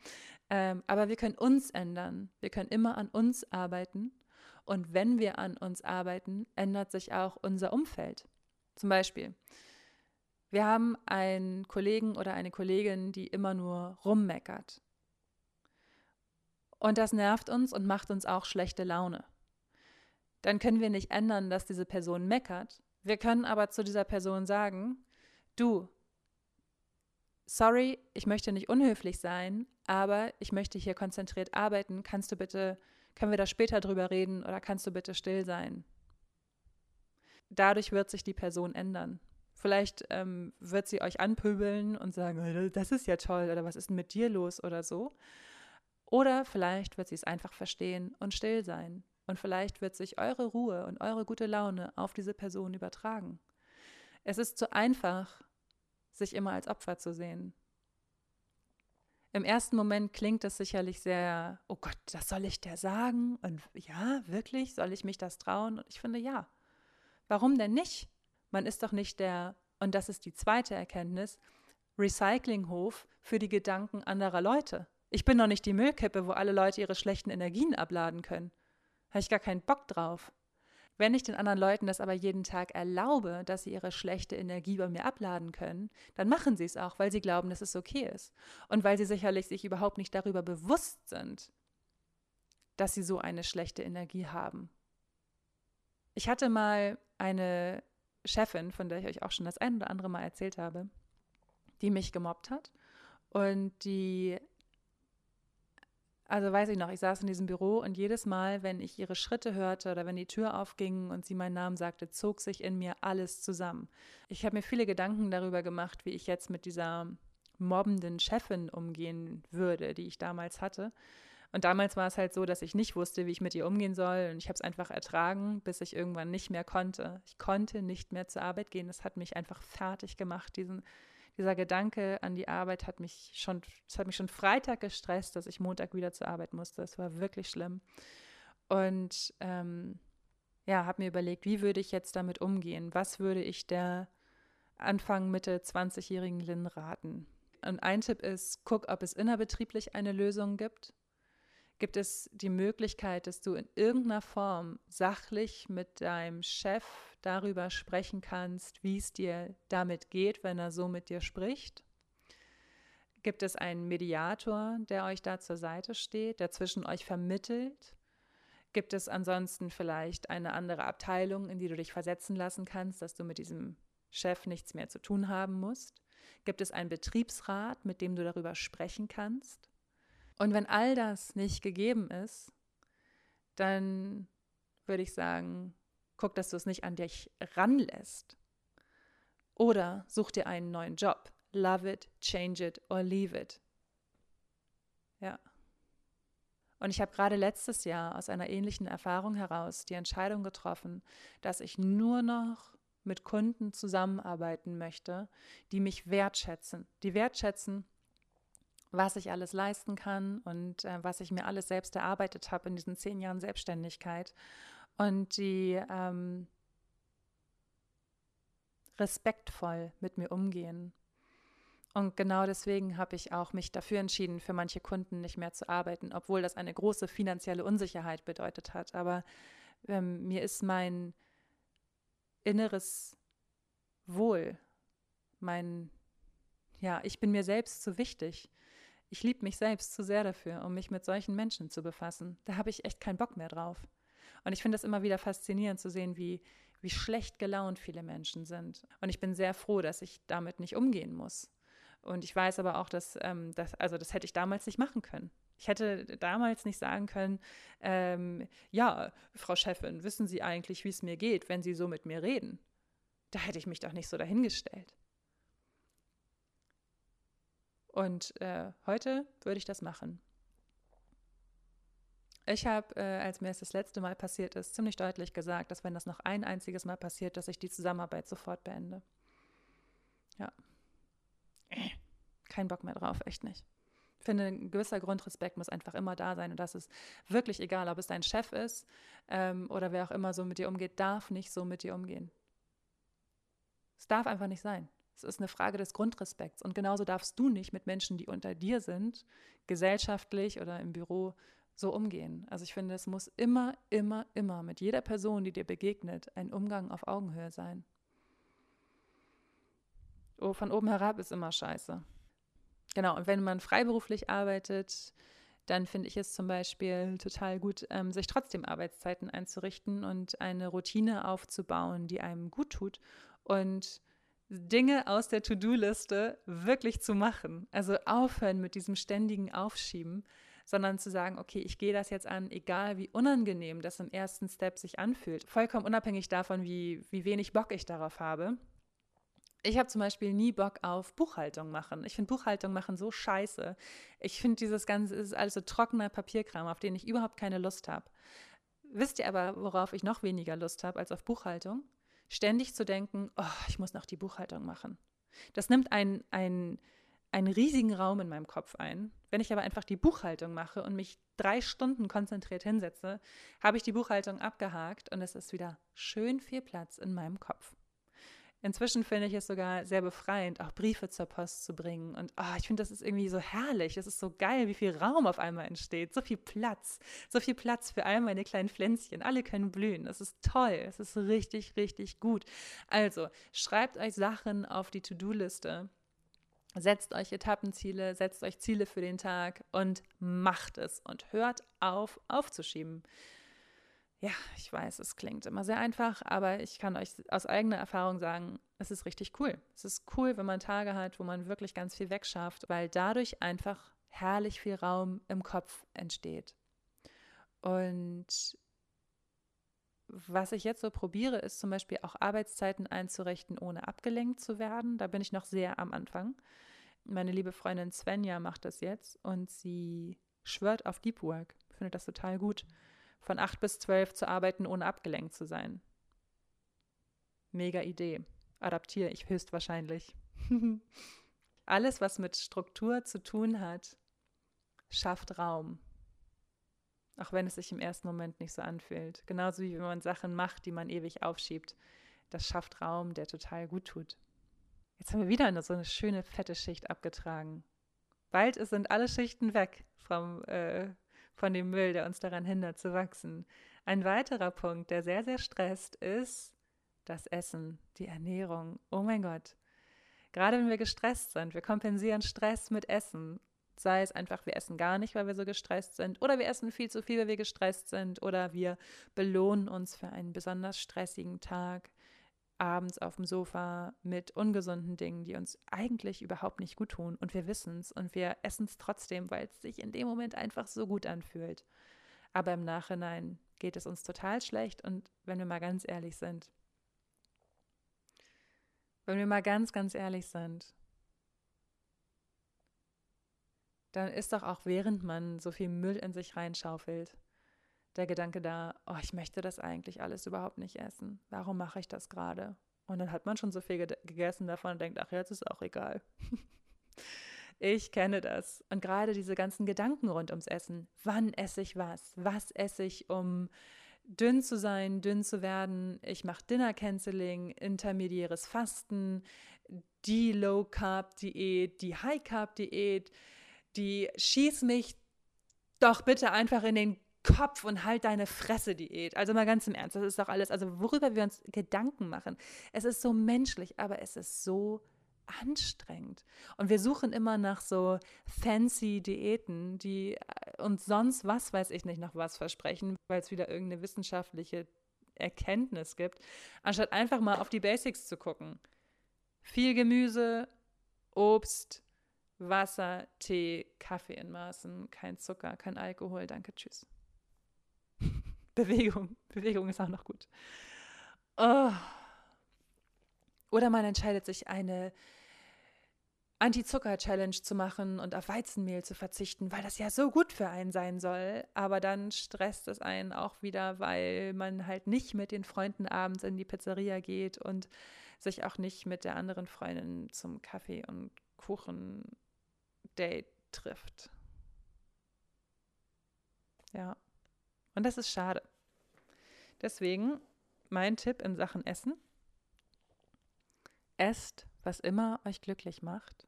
ähm, aber wir können uns ändern. Wir können immer an uns arbeiten und wenn wir an uns arbeiten, ändert sich auch unser Umfeld. Zum Beispiel, wir haben einen Kollegen oder eine Kollegin, die immer nur rummeckert. Und das nervt uns und macht uns auch schlechte Laune. Dann können wir nicht ändern, dass diese Person meckert. Wir können aber zu dieser Person sagen, du, sorry, ich möchte nicht unhöflich sein, aber ich möchte hier konzentriert arbeiten. Kannst du bitte können wir da später drüber reden oder kannst du bitte still sein? Dadurch wird sich die Person ändern. Vielleicht ähm, wird sie euch anpöbeln und sagen, das ist ja toll oder was ist denn mit dir los oder so. Oder vielleicht wird sie es einfach verstehen und still sein. Und vielleicht wird sich eure Ruhe und eure gute Laune auf diese Person übertragen. Es ist zu einfach, sich immer als Opfer zu sehen. Im ersten Moment klingt das sicherlich sehr, oh Gott, das soll ich dir sagen? Und ja, wirklich, soll ich mich das trauen? Und ich finde ja. Warum denn nicht? Man ist doch nicht der, und das ist die zweite Erkenntnis, Recyclinghof für die Gedanken anderer Leute. Ich bin doch nicht die Müllkippe, wo alle Leute ihre schlechten Energien abladen können. Habe ich gar keinen Bock drauf. Wenn ich den anderen Leuten das aber jeden Tag erlaube, dass sie ihre schlechte Energie bei mir abladen können, dann machen sie es auch, weil sie glauben, dass es okay ist. Und weil sie sicherlich sich überhaupt nicht darüber bewusst sind, dass sie so eine schlechte Energie haben. Ich hatte mal eine Chefin, von der ich euch auch schon das ein oder andere Mal erzählt habe, die mich gemobbt hat und die also weiß ich noch, ich saß in diesem Büro und jedes Mal, wenn ich ihre Schritte hörte oder wenn die Tür aufging und sie meinen Namen sagte, zog sich in mir alles zusammen. Ich habe mir viele Gedanken darüber gemacht, wie ich jetzt mit dieser mobbenden Chefin umgehen würde, die ich damals hatte. Und damals war es halt so, dass ich nicht wusste, wie ich mit ihr umgehen soll. Und ich habe es einfach ertragen, bis ich irgendwann nicht mehr konnte. Ich konnte nicht mehr zur Arbeit gehen. Das hat mich einfach fertig gemacht, diesen dieser Gedanke an die Arbeit hat mich schon, es hat mich schon Freitag gestresst, dass ich Montag wieder zur Arbeit musste. Es war wirklich schlimm. Und ähm, ja, habe mir überlegt, wie würde ich jetzt damit umgehen? Was würde ich der Anfang, Mitte 20-jährigen Lynn raten? Und ein Tipp ist, guck, ob es innerbetrieblich eine Lösung gibt. Gibt es die Möglichkeit, dass du in irgendeiner Form sachlich mit deinem Chef darüber sprechen kannst, wie es dir damit geht, wenn er so mit dir spricht? Gibt es einen Mediator, der euch da zur Seite steht, der zwischen euch vermittelt? Gibt es ansonsten vielleicht eine andere Abteilung, in die du dich versetzen lassen kannst, dass du mit diesem Chef nichts mehr zu tun haben musst? Gibt es einen Betriebsrat, mit dem du darüber sprechen kannst? Und wenn all das nicht gegeben ist, dann würde ich sagen, guck, dass du es nicht an dich ranlässt. Oder such dir einen neuen Job. Love it, change it or leave it. Ja. Und ich habe gerade letztes Jahr aus einer ähnlichen Erfahrung heraus die Entscheidung getroffen, dass ich nur noch mit Kunden zusammenarbeiten möchte, die mich wertschätzen. Die wertschätzen, was ich alles leisten kann und äh, was ich mir alles selbst erarbeitet habe in diesen zehn Jahren Selbstständigkeit. Und die ähm, respektvoll mit mir umgehen. Und genau deswegen habe ich auch mich dafür entschieden, für manche Kunden nicht mehr zu arbeiten, obwohl das eine große finanzielle Unsicherheit bedeutet hat. Aber ähm, mir ist mein inneres Wohl, mein, ja, ich bin mir selbst zu wichtig. Ich liebe mich selbst zu sehr dafür, um mich mit solchen Menschen zu befassen. Da habe ich echt keinen Bock mehr drauf. Und ich finde das immer wieder faszinierend zu sehen, wie, wie schlecht gelaunt viele Menschen sind. Und ich bin sehr froh, dass ich damit nicht umgehen muss. Und ich weiß aber auch, dass, ähm, das, also das hätte ich damals nicht machen können. Ich hätte damals nicht sagen können, ähm, ja, Frau Chefin, wissen Sie eigentlich, wie es mir geht, wenn Sie so mit mir reden? Da hätte ich mich doch nicht so dahingestellt. Und äh, heute würde ich das machen. Ich habe, äh, als mir es das letzte Mal passiert ist, ziemlich deutlich gesagt, dass wenn das noch ein einziges Mal passiert, dass ich die Zusammenarbeit sofort beende. Ja. Kein Bock mehr drauf, echt nicht. Ich finde, ein gewisser Grundrespekt muss einfach immer da sein und das ist wirklich egal, ob es dein Chef ist ähm, oder wer auch immer so mit dir umgeht, darf nicht so mit dir umgehen. Es darf einfach nicht sein. Es ist eine Frage des Grundrespekts. Und genauso darfst du nicht mit Menschen, die unter dir sind, gesellschaftlich oder im Büro so umgehen. Also ich finde, es muss immer, immer, immer mit jeder Person, die dir begegnet, ein Umgang auf Augenhöhe sein. Oh, von oben herab ist immer scheiße. Genau, und wenn man freiberuflich arbeitet, dann finde ich es zum Beispiel total gut, ähm, sich trotzdem Arbeitszeiten einzurichten und eine Routine aufzubauen, die einem gut tut und Dinge aus der To-Do-Liste wirklich zu machen. Also aufhören mit diesem ständigen Aufschieben, sondern zu sagen, okay, ich gehe das jetzt an, egal wie unangenehm das im ersten Step sich anfühlt. Vollkommen unabhängig davon, wie, wie wenig Bock ich darauf habe. Ich habe zum Beispiel nie Bock auf Buchhaltung machen. Ich finde Buchhaltung machen so scheiße. Ich finde dieses Ganze ist alles so trockener Papierkram, auf den ich überhaupt keine Lust habe. Wisst ihr aber, worauf ich noch weniger Lust habe als auf Buchhaltung? Ständig zu denken, oh, ich muss noch die Buchhaltung machen. Das nimmt einen, einen einen riesigen Raum in meinem Kopf ein. Wenn ich aber einfach die Buchhaltung mache und mich drei Stunden konzentriert hinsetze, habe ich die Buchhaltung abgehakt und es ist wieder schön viel Platz in meinem Kopf. Inzwischen finde ich es sogar sehr befreiend, auch Briefe zur Post zu bringen. Und oh, ich finde, das ist irgendwie so herrlich. Es ist so geil, wie viel Raum auf einmal entsteht. So viel Platz. So viel Platz für all meine kleinen Pflänzchen. Alle können blühen. Es ist toll. Es ist richtig, richtig gut. Also, schreibt euch Sachen auf die To-Do-Liste Setzt euch Etappenziele, setzt euch Ziele für den Tag und macht es und hört auf, aufzuschieben. Ja, ich weiß, es klingt immer sehr einfach, aber ich kann euch aus eigener Erfahrung sagen, es ist richtig cool. Es ist cool, wenn man Tage hat, wo man wirklich ganz viel wegschafft, weil dadurch einfach herrlich viel Raum im Kopf entsteht. Und was ich jetzt so probiere, ist zum Beispiel auch Arbeitszeiten einzurichten, ohne abgelenkt zu werden. Da bin ich noch sehr am Anfang. Meine liebe Freundin Svenja macht das jetzt und sie schwört auf Deep Work. Ich finde das total gut, von acht bis zwölf zu arbeiten, ohne abgelenkt zu sein. Mega Idee. Adaptiere ich höchstwahrscheinlich. Alles, was mit Struktur zu tun hat, schafft Raum. Auch wenn es sich im ersten Moment nicht so anfühlt. Genauso wie wenn man Sachen macht, die man ewig aufschiebt. Das schafft Raum, der total gut tut. Jetzt haben wir wieder eine, so eine schöne fette Schicht abgetragen. Bald sind alle Schichten weg vom, äh, von dem Müll, der uns daran hindert zu wachsen. Ein weiterer Punkt, der sehr, sehr stresst, ist das Essen, die Ernährung. Oh mein Gott. Gerade wenn wir gestresst sind, wir kompensieren Stress mit Essen. Sei es einfach, wir essen gar nicht, weil wir so gestresst sind, oder wir essen viel zu viel, weil wir gestresst sind, oder wir belohnen uns für einen besonders stressigen Tag abends auf dem Sofa mit ungesunden Dingen, die uns eigentlich überhaupt nicht gut tun. Und wir wissen es und wir essen es trotzdem, weil es sich in dem Moment einfach so gut anfühlt. Aber im Nachhinein geht es uns total schlecht. Und wenn wir mal ganz ehrlich sind, wenn wir mal ganz, ganz ehrlich sind, dann ist doch auch während man so viel Müll in sich reinschaufelt, der Gedanke da, oh, ich möchte das eigentlich alles überhaupt nicht essen. Warum mache ich das gerade? Und dann hat man schon so viel gegessen davon und denkt, ach, jetzt ist auch egal. Ich kenne das. Und gerade diese ganzen Gedanken rund ums Essen. Wann esse ich was? Was esse ich, um dünn zu sein, dünn zu werden? Ich mache Dinner Canceling, intermediäres Fasten, die Low Carb Diät, die High Carb Diät, die schieß mich doch bitte einfach in den Kopf und halt deine Fresse Diät. Also mal ganz im Ernst, das ist doch alles, also worüber wir uns Gedanken machen. Es ist so menschlich, aber es ist so anstrengend. Und wir suchen immer nach so fancy Diäten, die äh, uns sonst was weiß ich nicht noch was versprechen, weil es wieder irgendeine wissenschaftliche Erkenntnis gibt, anstatt einfach mal auf die Basics zu gucken. Viel Gemüse, Obst, Wasser, Tee, Kaffee in Maßen, kein Zucker, kein Alkohol, danke, tschüss. Bewegung, Bewegung ist auch noch gut. Oh. Oder man entscheidet sich eine Anti-Zucker-Challenge zu machen und auf Weizenmehl zu verzichten, weil das ja so gut für einen sein soll. Aber dann stresst es einen auch wieder, weil man halt nicht mit den Freunden abends in die Pizzeria geht und sich auch nicht mit der anderen Freundin zum Kaffee und Kuchen-Date trifft. Ja. Und das ist schade. Deswegen mein Tipp in Sachen Essen. Esst, was immer euch glücklich macht.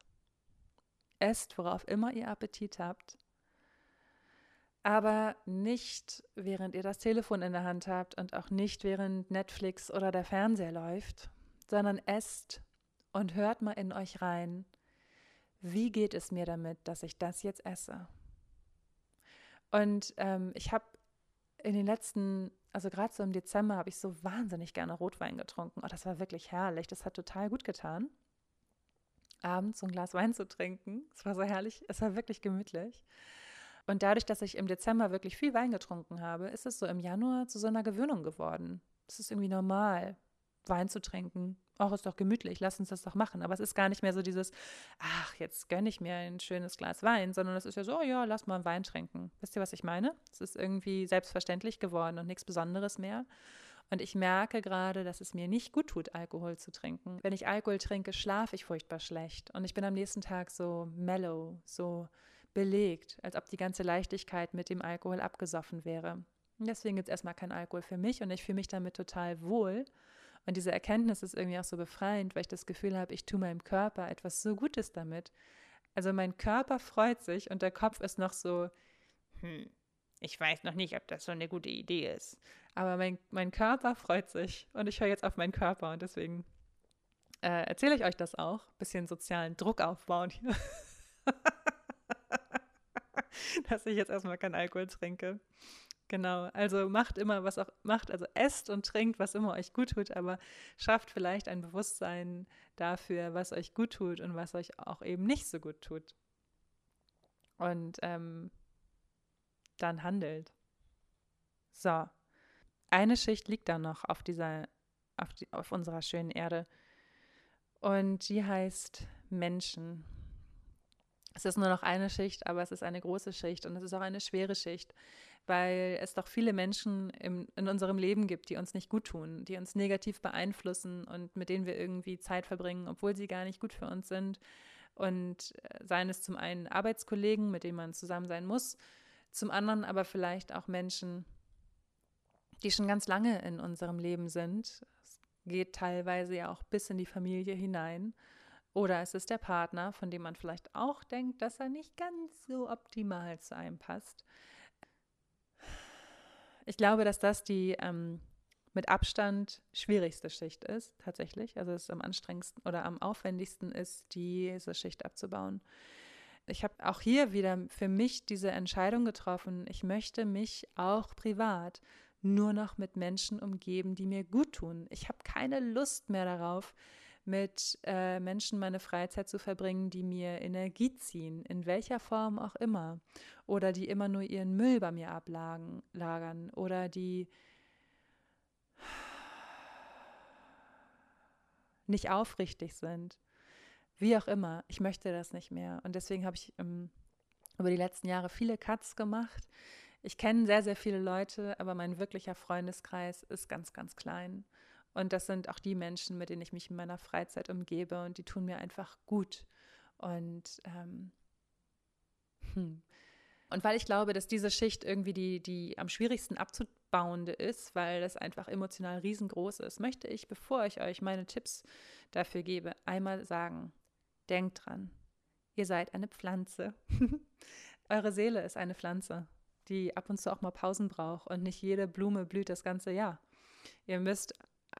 Esst, worauf immer ihr Appetit habt. Aber nicht, während ihr das Telefon in der Hand habt und auch nicht, während Netflix oder der Fernseher läuft, sondern esst und hört mal in euch rein, wie geht es mir damit, dass ich das jetzt esse? Und ähm, ich habe in den letzten, also gerade so im Dezember, habe ich so wahnsinnig gerne Rotwein getrunken. Oh, das war wirklich herrlich. Das hat total gut getan. Abends so ein Glas Wein zu trinken. Es war so herrlich. Es war wirklich gemütlich. Und dadurch, dass ich im Dezember wirklich viel Wein getrunken habe, ist es so im Januar zu so einer Gewöhnung geworden. Es ist irgendwie normal, Wein zu trinken. Auch ist doch gemütlich, lass uns das doch machen. Aber es ist gar nicht mehr so dieses, ach, jetzt gönne ich mir ein schönes Glas Wein, sondern es ist ja so, oh ja, lass mal einen Wein trinken. Wisst ihr, was ich meine? Es ist irgendwie selbstverständlich geworden und nichts Besonderes mehr. Und ich merke gerade, dass es mir nicht gut tut, Alkohol zu trinken. Wenn ich Alkohol trinke, schlafe ich furchtbar schlecht. Und ich bin am nächsten Tag so mellow, so belegt, als ob die ganze Leichtigkeit mit dem Alkohol abgesoffen wäre. Deswegen gibt es erstmal kein Alkohol für mich und ich fühle mich damit total wohl. Und diese Erkenntnis ist irgendwie auch so befreiend, weil ich das Gefühl habe, ich tue meinem Körper etwas so Gutes damit. Also mein Körper freut sich und der Kopf ist noch so, hm, ich weiß noch nicht, ob das so eine gute Idee ist. Aber mein, mein Körper freut sich und ich höre jetzt auf meinen Körper und deswegen äh, erzähle ich euch das auch. Bisschen sozialen Druck aufbauen hier. Dass ich jetzt erstmal keinen Alkohol trinke. Genau, also macht immer, was auch macht, also esst und trinkt, was immer euch gut tut, aber schafft vielleicht ein Bewusstsein dafür, was euch gut tut und was euch auch eben nicht so gut tut. Und ähm, dann handelt. So, eine Schicht liegt da noch auf dieser, auf, die, auf unserer schönen Erde. Und die heißt Menschen. Es ist nur noch eine Schicht, aber es ist eine große Schicht und es ist auch eine schwere Schicht, weil es doch viele Menschen im, in unserem Leben gibt, die uns nicht gut tun, die uns negativ beeinflussen und mit denen wir irgendwie Zeit verbringen, obwohl sie gar nicht gut für uns sind. Und äh, seien es zum einen Arbeitskollegen, mit denen man zusammen sein muss, zum anderen aber vielleicht auch Menschen, die schon ganz lange in unserem Leben sind. Es geht teilweise ja auch bis in die Familie hinein. Oder es ist der Partner, von dem man vielleicht auch denkt, dass er nicht ganz so optimal zu einem passt. Ich glaube, dass das die ähm, mit Abstand schwierigste Schicht ist, tatsächlich. Also es am anstrengendsten oder am aufwendigsten ist, diese Schicht abzubauen. Ich habe auch hier wieder für mich diese Entscheidung getroffen. Ich möchte mich auch privat nur noch mit Menschen umgeben, die mir gut tun. Ich habe keine Lust mehr darauf, mit äh, Menschen meine Freizeit zu verbringen, die mir Energie ziehen, in welcher Form auch immer, oder die immer nur ihren Müll bei mir ablagern oder die nicht aufrichtig sind. Wie auch immer, ich möchte das nicht mehr. Und deswegen habe ich ähm, über die letzten Jahre viele Cuts gemacht. Ich kenne sehr, sehr viele Leute, aber mein wirklicher Freundeskreis ist ganz, ganz klein. Und das sind auch die Menschen, mit denen ich mich in meiner Freizeit umgebe und die tun mir einfach gut. Und, ähm, hm. und weil ich glaube, dass diese Schicht irgendwie die, die am schwierigsten abzubauende ist, weil das einfach emotional riesengroß ist, möchte ich, bevor ich euch meine Tipps dafür gebe, einmal sagen, denkt dran, ihr seid eine Pflanze. Eure Seele ist eine Pflanze, die ab und zu auch mal Pausen braucht und nicht jede Blume blüht das ganze Jahr. Ihr müsst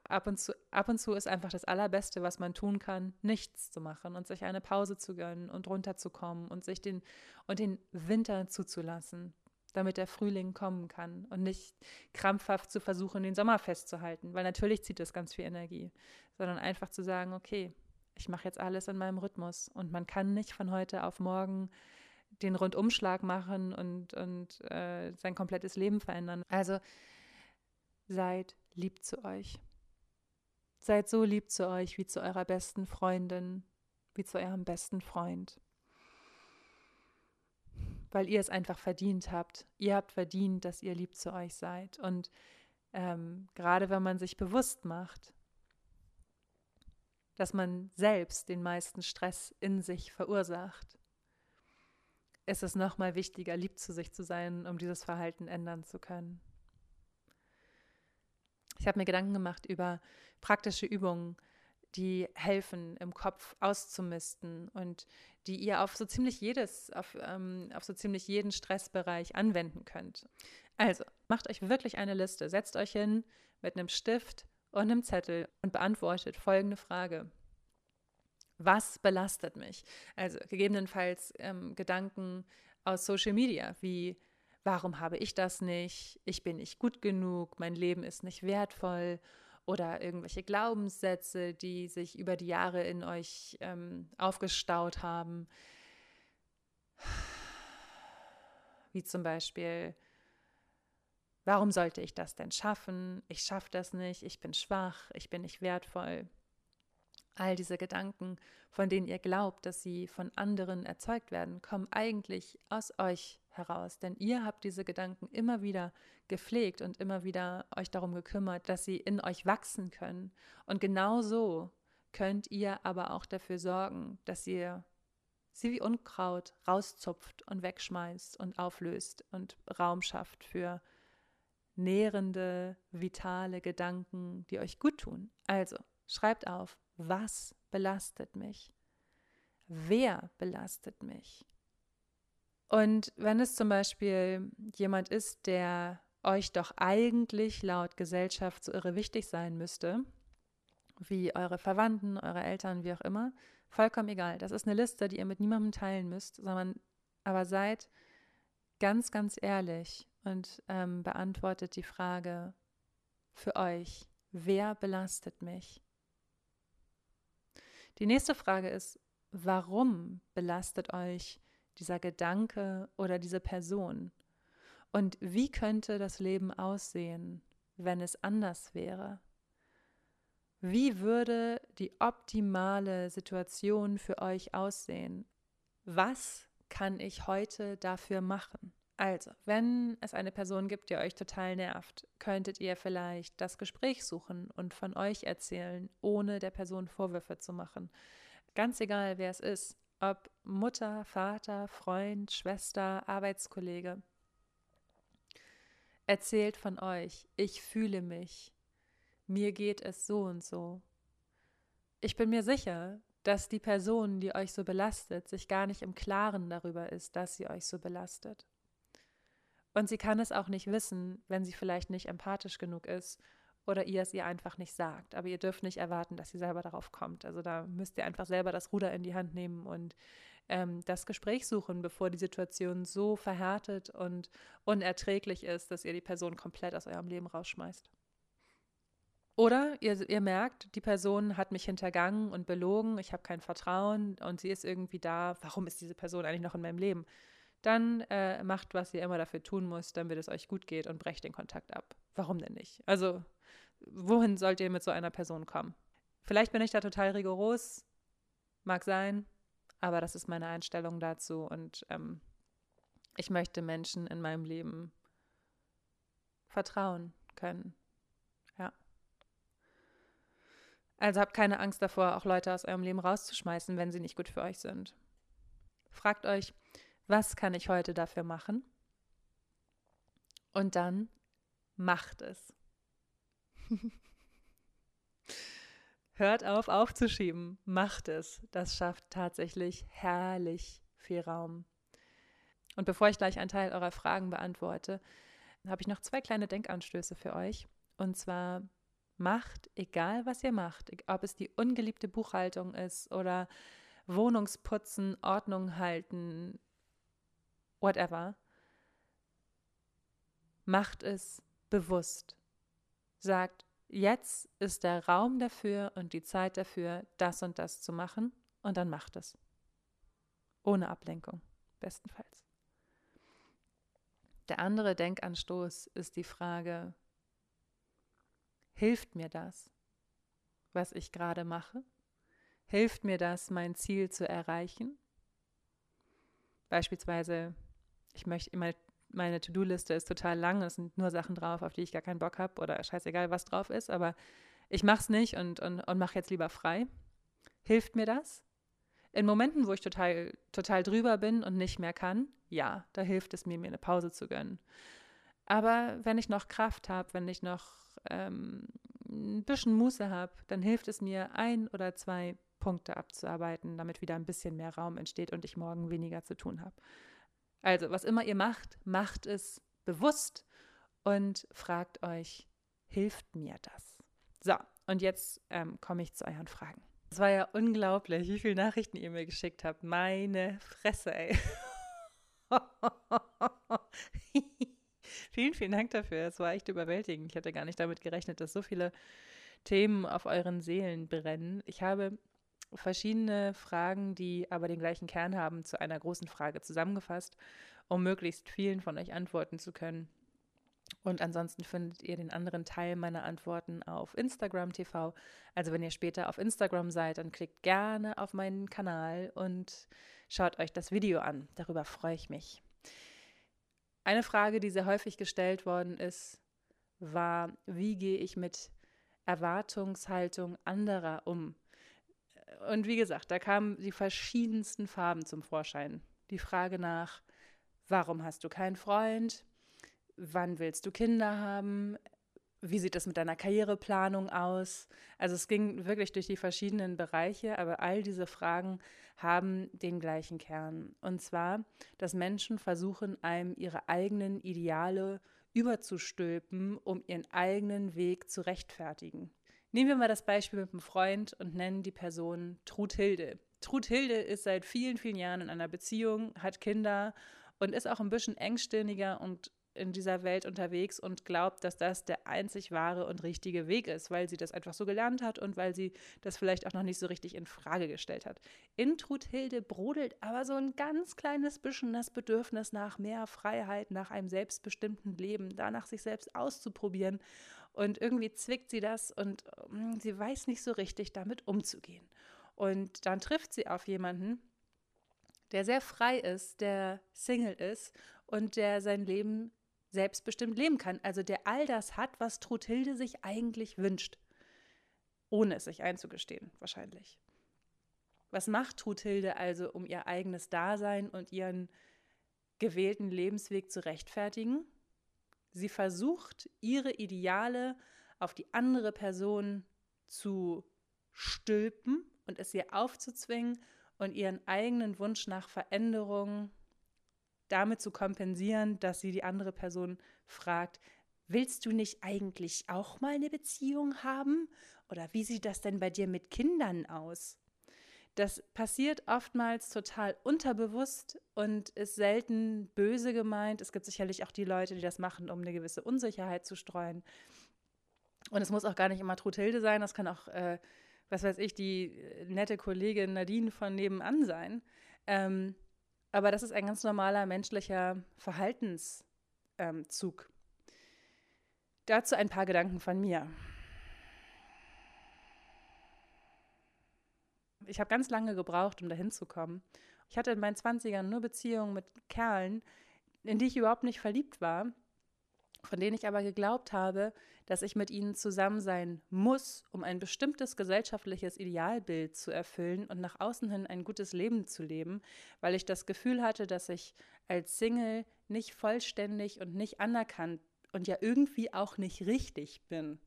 ab und zu, ab und zu ist einfach das Allerbeste, was man tun kann, nichts zu machen und sich eine Pause zu gönnen und runterzukommen und sich den und den Winter zuzulassen, damit der Frühling kommen kann und nicht krampfhaft zu versuchen, den Sommer festzuhalten, weil natürlich zieht das ganz viel Energie, sondern einfach zu sagen, okay, ich mache jetzt alles in meinem Rhythmus und man kann nicht von heute auf morgen den Rundumschlag machen und, und äh, sein komplettes Leben verändern. Also seid lieb zu euch. Seid so lieb zu euch wie zu eurer besten Freundin, wie zu eurem besten Freund. Weil ihr es einfach verdient habt. Ihr habt verdient, dass ihr lieb zu euch seid. Und ähm, gerade wenn man sich bewusst macht, dass man selbst den meisten Stress in sich verursacht, ist es nochmal wichtiger, lieb zu sich zu sein, um dieses Verhalten ändern zu können. Ich habe mir Gedanken gemacht über praktische Übungen, die helfen, im Kopf auszumisten und die ihr auf so ziemlich jedes, auf, ähm, auf so ziemlich jeden Stressbereich anwenden könnt. Also, macht euch wirklich eine Liste, setzt euch hin mit einem Stift und einem Zettel und beantwortet folgende Frage. Was belastet mich? Also gegebenenfalls ähm, Gedanken aus Social Media, wie warum habe ich das nicht? Ich bin nicht gut genug, mein Leben ist nicht wertvoll oder irgendwelche Glaubenssätze, die sich über die Jahre in euch ähm, aufgestaut haben. Wie zum Beispiel, warum sollte ich das denn schaffen? Ich schaffe das nicht, ich bin schwach, ich bin nicht wertvoll. All diese Gedanken, von denen ihr glaubt, dass sie von anderen erzeugt werden, kommen eigentlich aus euch heraus. Denn ihr habt diese Gedanken immer wieder gepflegt und immer wieder euch darum gekümmert, dass sie in euch wachsen können. Und genau so könnt ihr aber auch dafür sorgen, dass ihr sie wie Unkraut rauszupft und wegschmeißt und auflöst und Raum schafft für nährende, vitale Gedanken, die euch gut tun. Also schreibt auf, was belastet mich? Wer belastet mich? Und wenn es zum Beispiel jemand ist, der euch doch eigentlich laut Gesellschaft so irre wichtig sein müsste, wie eure Verwandten, eure Eltern, wie auch immer, vollkommen egal. Das ist eine Liste, die ihr mit niemandem teilen müsst, sondern aber seid ganz, ganz ehrlich und ähm, beantwortet die Frage für euch, wer belastet mich? Die nächste Frage ist, warum belastet euch dieser Gedanke oder diese Person? Und wie könnte das Leben aussehen, wenn es anders wäre? Wie würde die optimale Situation für euch aussehen? Was kann ich heute dafür machen? Also, wenn es eine Person gibt, die euch total nervt, könntet ihr vielleicht das Gespräch suchen und von euch erzählen, ohne der Person Vorwürfe zu machen. Ganz egal, wer es ist, ob Mutter, Vater, Freund, Schwester, Arbeitskollege. Erzählt von euch, ich fühle mich, mir geht es so und so. Ich bin mir sicher, dass die Person, die euch so belastet, sich gar nicht im Klaren darüber ist, dass sie euch so belastet. Und sie kann es auch nicht wissen, wenn sie vielleicht nicht empathisch genug ist oder ihr es ihr einfach nicht sagt. Aber ihr dürft nicht erwarten, dass sie selber darauf kommt. Also da müsst ihr einfach selber das Ruder in die Hand nehmen und ähm, das Gespräch suchen, bevor die Situation so verhärtet und unerträglich ist, dass ihr die Person komplett aus eurem Leben rausschmeißt. Oder ihr, ihr merkt, die Person hat mich hintergangen und belogen, ich habe kein Vertrauen und sie ist irgendwie da. Warum ist diese Person eigentlich noch in meinem Leben? dann äh, macht, was ihr immer dafür tun müsst, damit es euch gut geht und brecht den Kontakt ab. Warum denn nicht? Also, wohin sollt ihr mit so einer Person kommen? Vielleicht bin ich da total rigoros, mag sein, aber das ist meine Einstellung dazu und ähm, ich möchte Menschen in meinem Leben vertrauen können. Ja. Also habt keine Angst davor, auch Leute aus eurem Leben rauszuschmeißen, wenn sie nicht gut für euch sind. Fragt euch, was kann ich heute dafür machen? Und dann macht es. Hört auf, aufzuschieben. Macht es. Das schafft tatsächlich herrlich viel Raum. Und bevor ich gleich einen Teil eurer Fragen beantworte, habe ich noch zwei kleine Denkanstöße für euch. Und zwar macht, egal was ihr macht, ob es die ungeliebte Buchhaltung ist oder Wohnungsputzen, Ordnung halten, whatever, macht es bewusst. Sagt, jetzt ist der Raum dafür und die Zeit dafür, das und das zu machen und dann macht es. Ohne Ablenkung, bestenfalls. Der andere Denkanstoß ist die Frage, hilft mir das, was ich gerade mache? Hilft mir das, mein Ziel zu erreichen? Beispielsweise, ich möchte immer meine To-Do-Liste ist total lang, es sind nur Sachen drauf, auf die ich gar keinen Bock habe oder scheißegal, was drauf ist, aber ich mache es nicht und, und, und mache jetzt lieber frei. Hilft mir das? In Momenten, wo ich total, total drüber bin und nicht mehr kann, ja, da hilft es mir, mir eine Pause zu gönnen. Aber wenn ich noch Kraft habe, wenn ich noch ähm, ein bisschen Muße habe, dann hilft es mir, ein oder zwei Punkte abzuarbeiten, damit wieder ein bisschen mehr Raum entsteht und ich morgen weniger zu tun habe. Also, was immer ihr macht, macht es bewusst und fragt euch, hilft mir das? So, und jetzt ähm, komme ich zu euren Fragen. Es war ja unglaublich, wie viele Nachrichten ihr mir geschickt habt. Meine Fresse, ey. vielen, vielen Dank dafür. Es war echt überwältigend. Ich hatte gar nicht damit gerechnet, dass so viele Themen auf euren Seelen brennen. Ich habe verschiedene Fragen, die aber den gleichen Kern haben, zu einer großen Frage zusammengefasst, um möglichst vielen von euch antworten zu können. Und ansonsten findet ihr den anderen Teil meiner Antworten auf Instagram TV. Also wenn ihr später auf Instagram seid, dann klickt gerne auf meinen Kanal und schaut euch das Video an. Darüber freue ich mich. Eine Frage, die sehr häufig gestellt worden ist, war, wie gehe ich mit Erwartungshaltung anderer um? Und wie gesagt, da kamen die verschiedensten Farben zum Vorschein. Die Frage nach, warum hast du keinen Freund? Wann willst du Kinder haben? Wie sieht es mit deiner Karriereplanung aus? Also es ging wirklich durch die verschiedenen Bereiche, aber all diese Fragen haben den gleichen Kern. Und zwar, dass Menschen versuchen, einem ihre eigenen Ideale überzustülpen, um ihren eigenen Weg zu rechtfertigen. Nehmen wir mal das Beispiel mit einem Freund und nennen die Person Truthilde. Truthilde ist seit vielen, vielen Jahren in einer Beziehung, hat Kinder und ist auch ein bisschen engstirniger und in dieser Welt unterwegs und glaubt, dass das der einzig wahre und richtige Weg ist, weil sie das einfach so gelernt hat und weil sie das vielleicht auch noch nicht so richtig in Frage gestellt hat. In Truthilde brodelt aber so ein ganz kleines bisschen das Bedürfnis nach mehr Freiheit, nach einem selbstbestimmten Leben, danach sich selbst auszuprobieren und irgendwie zwickt sie das und um, sie weiß nicht so richtig damit umzugehen. Und dann trifft sie auf jemanden, der sehr frei ist, der Single ist und der sein Leben selbstbestimmt leben kann. Also der all das hat, was Truthilde sich eigentlich wünscht. Ohne es sich einzugestehen, wahrscheinlich. Was macht Truthilde also, um ihr eigenes Dasein und ihren gewählten Lebensweg zu rechtfertigen? Sie versucht, ihre Ideale auf die andere Person zu stülpen und es ihr aufzuzwingen und ihren eigenen Wunsch nach Veränderung damit zu kompensieren, dass sie die andere Person fragt, willst du nicht eigentlich auch mal eine Beziehung haben? Oder wie sieht das denn bei dir mit Kindern aus? Das passiert oftmals total unterbewusst und ist selten böse gemeint. Es gibt sicherlich auch die Leute, die das machen, um eine gewisse Unsicherheit zu streuen. Und es muss auch gar nicht immer Truthilde sein, das kann auch, äh, was weiß ich, die äh, nette Kollegin Nadine von nebenan sein. Ähm, aber das ist ein ganz normaler menschlicher Verhaltenszug. Ähm, Dazu ein paar Gedanken von mir. Ich habe ganz lange gebraucht, um dahin zu kommen. Ich hatte in meinen 20ern nur Beziehungen mit Kerlen, in die ich überhaupt nicht verliebt war. von denen ich aber geglaubt habe, dass ich mit ihnen zusammen sein muss, um ein bestimmtes gesellschaftliches Idealbild zu erfüllen und nach außen hin ein gutes Leben zu leben, weil ich das Gefühl hatte, dass ich als Single nicht vollständig und nicht anerkannt und ja irgendwie auch nicht richtig bin.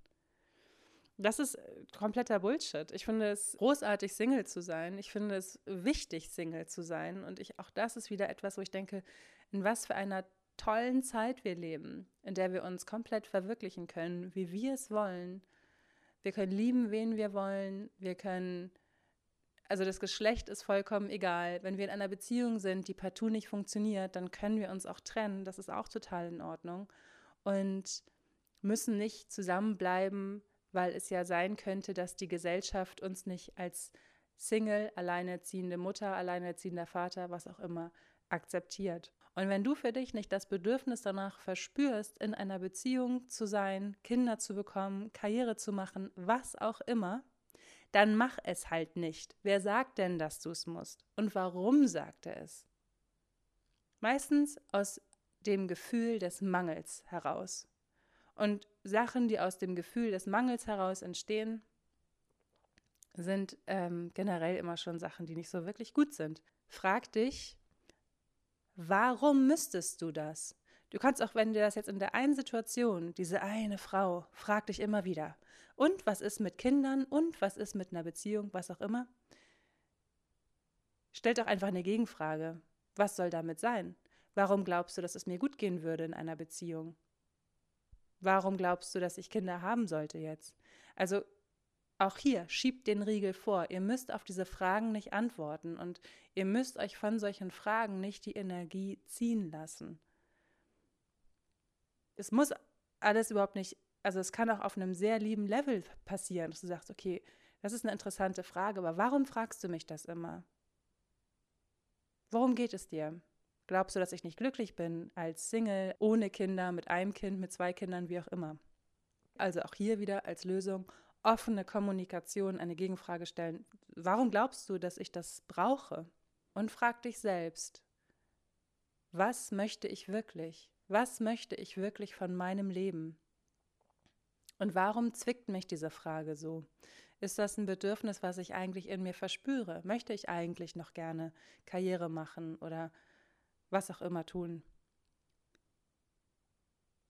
Das ist äh, kompletter Bullshit. Ich finde es großartig, Single zu sein. Ich finde es wichtig, Single zu sein. Und ich, auch das ist wieder etwas, wo ich denke, in was für einer tollen Zeit wir leben, in der wir uns komplett verwirklichen können, wie wir es wollen. Wir können lieben, wen wir wollen. Wir können, also das Geschlecht ist vollkommen egal. Wenn wir in einer Beziehung sind, die partout nicht funktioniert, dann können wir uns auch trennen. Das ist auch total in Ordnung. Und müssen nicht zusammenbleiben, weil es ja sein könnte, dass die Gesellschaft uns nicht als Single, alleinerziehende Mutter, alleinerziehender Vater, was auch immer, akzeptiert. Und wenn du für dich nicht das Bedürfnis danach verspürst, in einer Beziehung zu sein, Kinder zu bekommen, Karriere zu machen, was auch immer, dann mach es halt nicht. Wer sagt denn, dass du es musst? Und warum sagt er es? Meistens aus dem Gefühl des Mangels heraus. Und Sachen, die aus dem Gefühl des Mangels heraus entstehen, sind ähm, generell immer schon Sachen, die nicht so wirklich gut sind. Frag dich, Warum müsstest du das? Du kannst auch, wenn dir das jetzt in der einen Situation, diese eine Frau, fragt dich immer wieder, und was ist mit Kindern und was ist mit einer Beziehung, was auch immer? Stell doch einfach eine Gegenfrage. Was soll damit sein? Warum glaubst du, dass es mir gut gehen würde in einer Beziehung? Warum glaubst du, dass ich Kinder haben sollte jetzt? Also auch hier, schiebt den Riegel vor. Ihr müsst auf diese Fragen nicht antworten und ihr müsst euch von solchen Fragen nicht die Energie ziehen lassen. Es muss alles überhaupt nicht, also es kann auch auf einem sehr lieben Level passieren, dass du sagst, okay, das ist eine interessante Frage, aber warum fragst du mich das immer? Worum geht es dir? Glaubst du, dass ich nicht glücklich bin als Single, ohne Kinder, mit einem Kind, mit zwei Kindern, wie auch immer? Also auch hier wieder als Lösung offene Kommunikation eine Gegenfrage stellen. Warum glaubst du, dass ich das brauche? Und frag dich selbst, was möchte ich wirklich? Was möchte ich wirklich von meinem Leben? Und warum zwickt mich diese Frage so? Ist das ein Bedürfnis, was ich eigentlich in mir verspüre? Möchte ich eigentlich noch gerne Karriere machen oder was auch immer tun?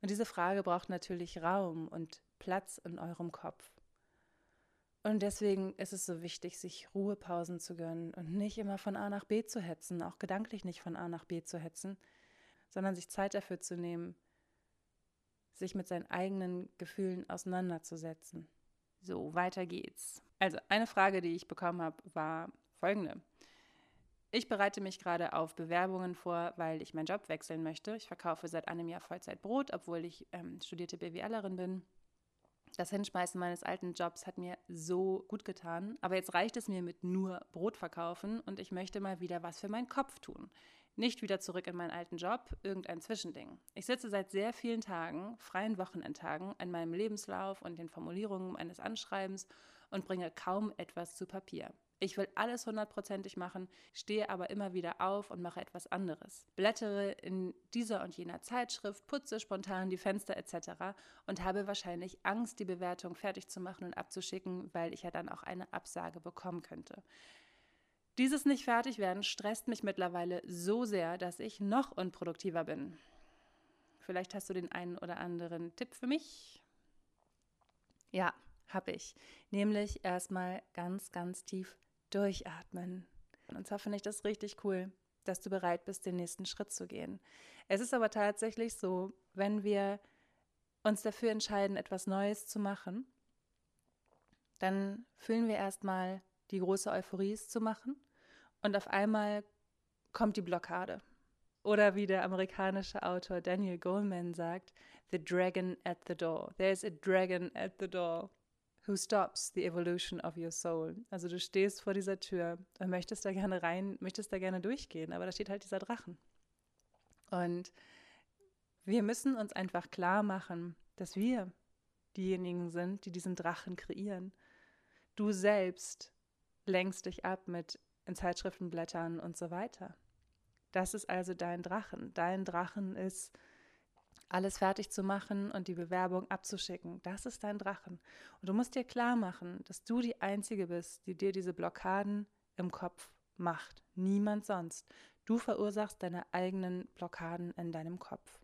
Und diese Frage braucht natürlich Raum und Platz in eurem Kopf. Und deswegen ist es so wichtig, sich Ruhepausen zu gönnen und nicht immer von A nach B zu hetzen, auch gedanklich nicht von A nach B zu hetzen, sondern sich Zeit dafür zu nehmen, sich mit seinen eigenen Gefühlen auseinanderzusetzen. So, weiter geht's. Also, eine Frage, die ich bekommen habe, war folgende. Ich bereite mich gerade auf Bewerbungen vor, weil ich meinen Job wechseln möchte. Ich verkaufe seit einem Jahr Vollzeit Brot, obwohl ich ähm, studierte BWLerin bin das Hinschmeißen meines alten Jobs hat mir so gut getan, aber jetzt reicht es mir mit nur Brot verkaufen und ich möchte mal wieder was für meinen Kopf tun. Nicht wieder zurück in meinen alten Job, irgendein Zwischending. Ich sitze seit sehr vielen Tagen, freien Wochenendtagen, an meinem Lebenslauf und den Formulierungen eines Anschreibens und bringe kaum etwas zu Papier. Ich will alles hundertprozentig machen, stehe aber immer wieder auf und mache etwas anderes. Blättere in dieser und jener Zeitschrift, putze spontan die Fenster etc. und habe wahrscheinlich Angst, die Bewertung fertig zu machen und abzuschicken, weil ich ja dann auch eine Absage bekommen könnte. Dieses nicht fertig werden stresst mich mittlerweile so sehr, dass ich noch unproduktiver bin. Vielleicht hast du den einen oder anderen Tipp für mich? Ja, habe ich. Nämlich erstmal ganz, ganz tief durchatmen. Und zwar finde ich das richtig cool, dass du bereit bist, den nächsten Schritt zu gehen. Es ist aber tatsächlich so, wenn wir uns dafür entscheiden, etwas Neues zu machen, dann fühlen wir erstmal die große Euphorie, es zu machen. Und auf einmal kommt die Blockade. Oder wie der amerikanische Autor Daniel Goleman sagt, The Dragon at the Door. There's a dragon at the door who stops the evolution of your soul. Also du stehst vor dieser Tür und möchtest da gerne rein, möchtest da gerne durchgehen, aber da steht halt dieser Drachen. Und wir müssen uns einfach klar machen, dass wir diejenigen sind, die diesen Drachen kreieren. Du selbst lenkst dich ab mit in Zeitschriftenblättern und so weiter. Das ist also dein Drachen. Dein Drachen ist alles fertig zu machen und die Bewerbung abzuschicken. Das ist dein Drachen. Und du musst dir klar machen, dass du die Einzige bist, die dir diese Blockaden im Kopf macht. Niemand sonst. Du verursachst deine eigenen Blockaden in deinem Kopf.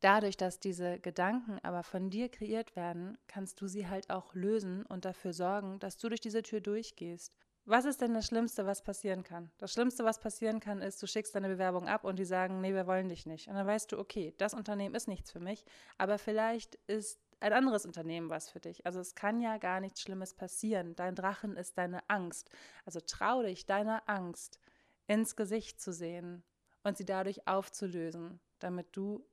Dadurch, dass diese Gedanken aber von dir kreiert werden, kannst du sie halt auch lösen und dafür sorgen, dass du durch diese Tür durchgehst. Was ist denn das Schlimmste, was passieren kann? Das Schlimmste, was passieren kann, ist, du schickst deine Bewerbung ab und die sagen, nee, wir wollen dich nicht. Und dann weißt du, okay, das Unternehmen ist nichts für mich, aber vielleicht ist ein anderes Unternehmen was für dich. Also es kann ja gar nichts Schlimmes passieren. Dein Drachen ist deine Angst. Also trau dich, deiner Angst ins Gesicht zu sehen und sie dadurch aufzulösen, damit du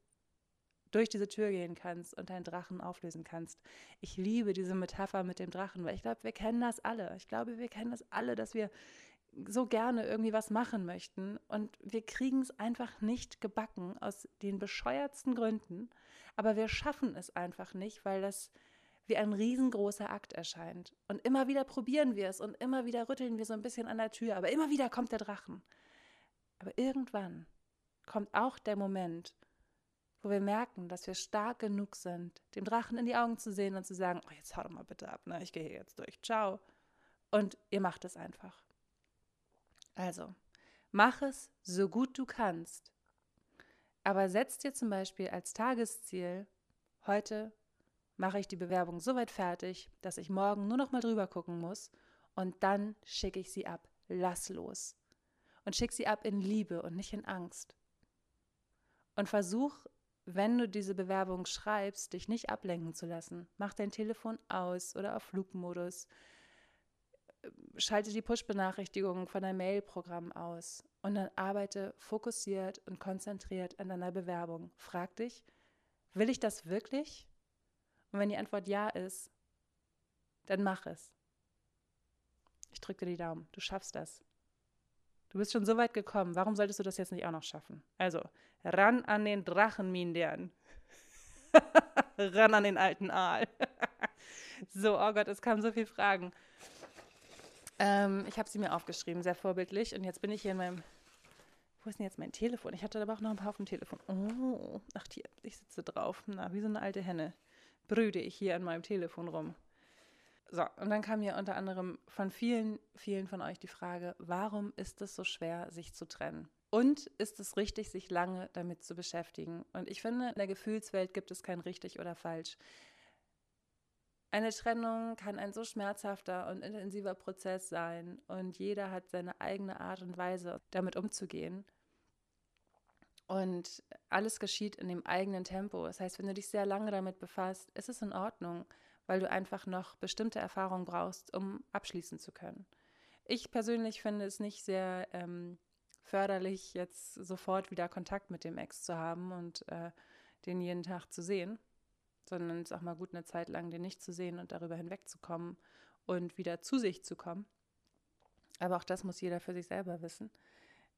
durch diese Tür gehen kannst und deinen Drachen auflösen kannst. Ich liebe diese Metapher mit dem Drachen, weil ich glaube, wir kennen das alle. Ich glaube, wir kennen das alle, dass wir so gerne irgendwie was machen möchten und wir kriegen es einfach nicht gebacken aus den bescheuertsten Gründen, aber wir schaffen es einfach nicht, weil das wie ein riesengroßer Akt erscheint. Und immer wieder probieren wir es und immer wieder rütteln wir so ein bisschen an der Tür, aber immer wieder kommt der Drachen. Aber irgendwann kommt auch der Moment, wo wir merken, dass wir stark genug sind, dem Drachen in die Augen zu sehen und zu sagen, oh, jetzt hau doch mal bitte ab, ne? ich gehe jetzt durch, ciao. Und ihr macht es einfach. Also, mach es so gut du kannst. Aber setz dir zum Beispiel als Tagesziel, heute mache ich die Bewerbung so weit fertig, dass ich morgen nur noch mal drüber gucken muss und dann schicke ich sie ab. Lass los. Und schick sie ab in Liebe und nicht in Angst. Und versuch wenn du diese Bewerbung schreibst, dich nicht ablenken zu lassen. Mach dein Telefon aus oder auf Flugmodus. Schalte die Push-Benachrichtigungen von deinem Mail-Programm aus und dann arbeite fokussiert und konzentriert an deiner Bewerbung. Frag dich, will ich das wirklich? Und wenn die Antwort ja ist, dann mach es. Ich drücke dir die Daumen. Du schaffst das. Du bist schon so weit gekommen. Warum solltest du das jetzt nicht auch noch schaffen? Also, ran an den Drachenmindian. ran an den alten Aal. so, oh Gott, es kamen so viele Fragen. Ähm, ich habe sie mir aufgeschrieben, sehr vorbildlich. Und jetzt bin ich hier in meinem. Wo ist denn jetzt mein Telefon? Ich hatte aber auch noch ein paar auf dem Telefon. Oh, ach, hier, ich sitze drauf. Na, wie so eine alte Henne. Brüde ich hier an meinem Telefon rum. So, und dann kam hier unter anderem von vielen, vielen von euch die Frage, warum ist es so schwer, sich zu trennen? Und ist es richtig, sich lange damit zu beschäftigen? Und ich finde, in der Gefühlswelt gibt es kein richtig oder falsch. Eine Trennung kann ein so schmerzhafter und intensiver Prozess sein und jeder hat seine eigene Art und Weise, damit umzugehen. Und alles geschieht in dem eigenen Tempo. Das heißt, wenn du dich sehr lange damit befasst, ist es in Ordnung weil du einfach noch bestimmte Erfahrungen brauchst, um abschließen zu können. Ich persönlich finde es nicht sehr ähm, förderlich, jetzt sofort wieder Kontakt mit dem Ex zu haben und äh, den jeden Tag zu sehen, sondern es ist auch mal gut, eine Zeit lang den nicht zu sehen und darüber hinwegzukommen und wieder zu sich zu kommen. Aber auch das muss jeder für sich selber wissen.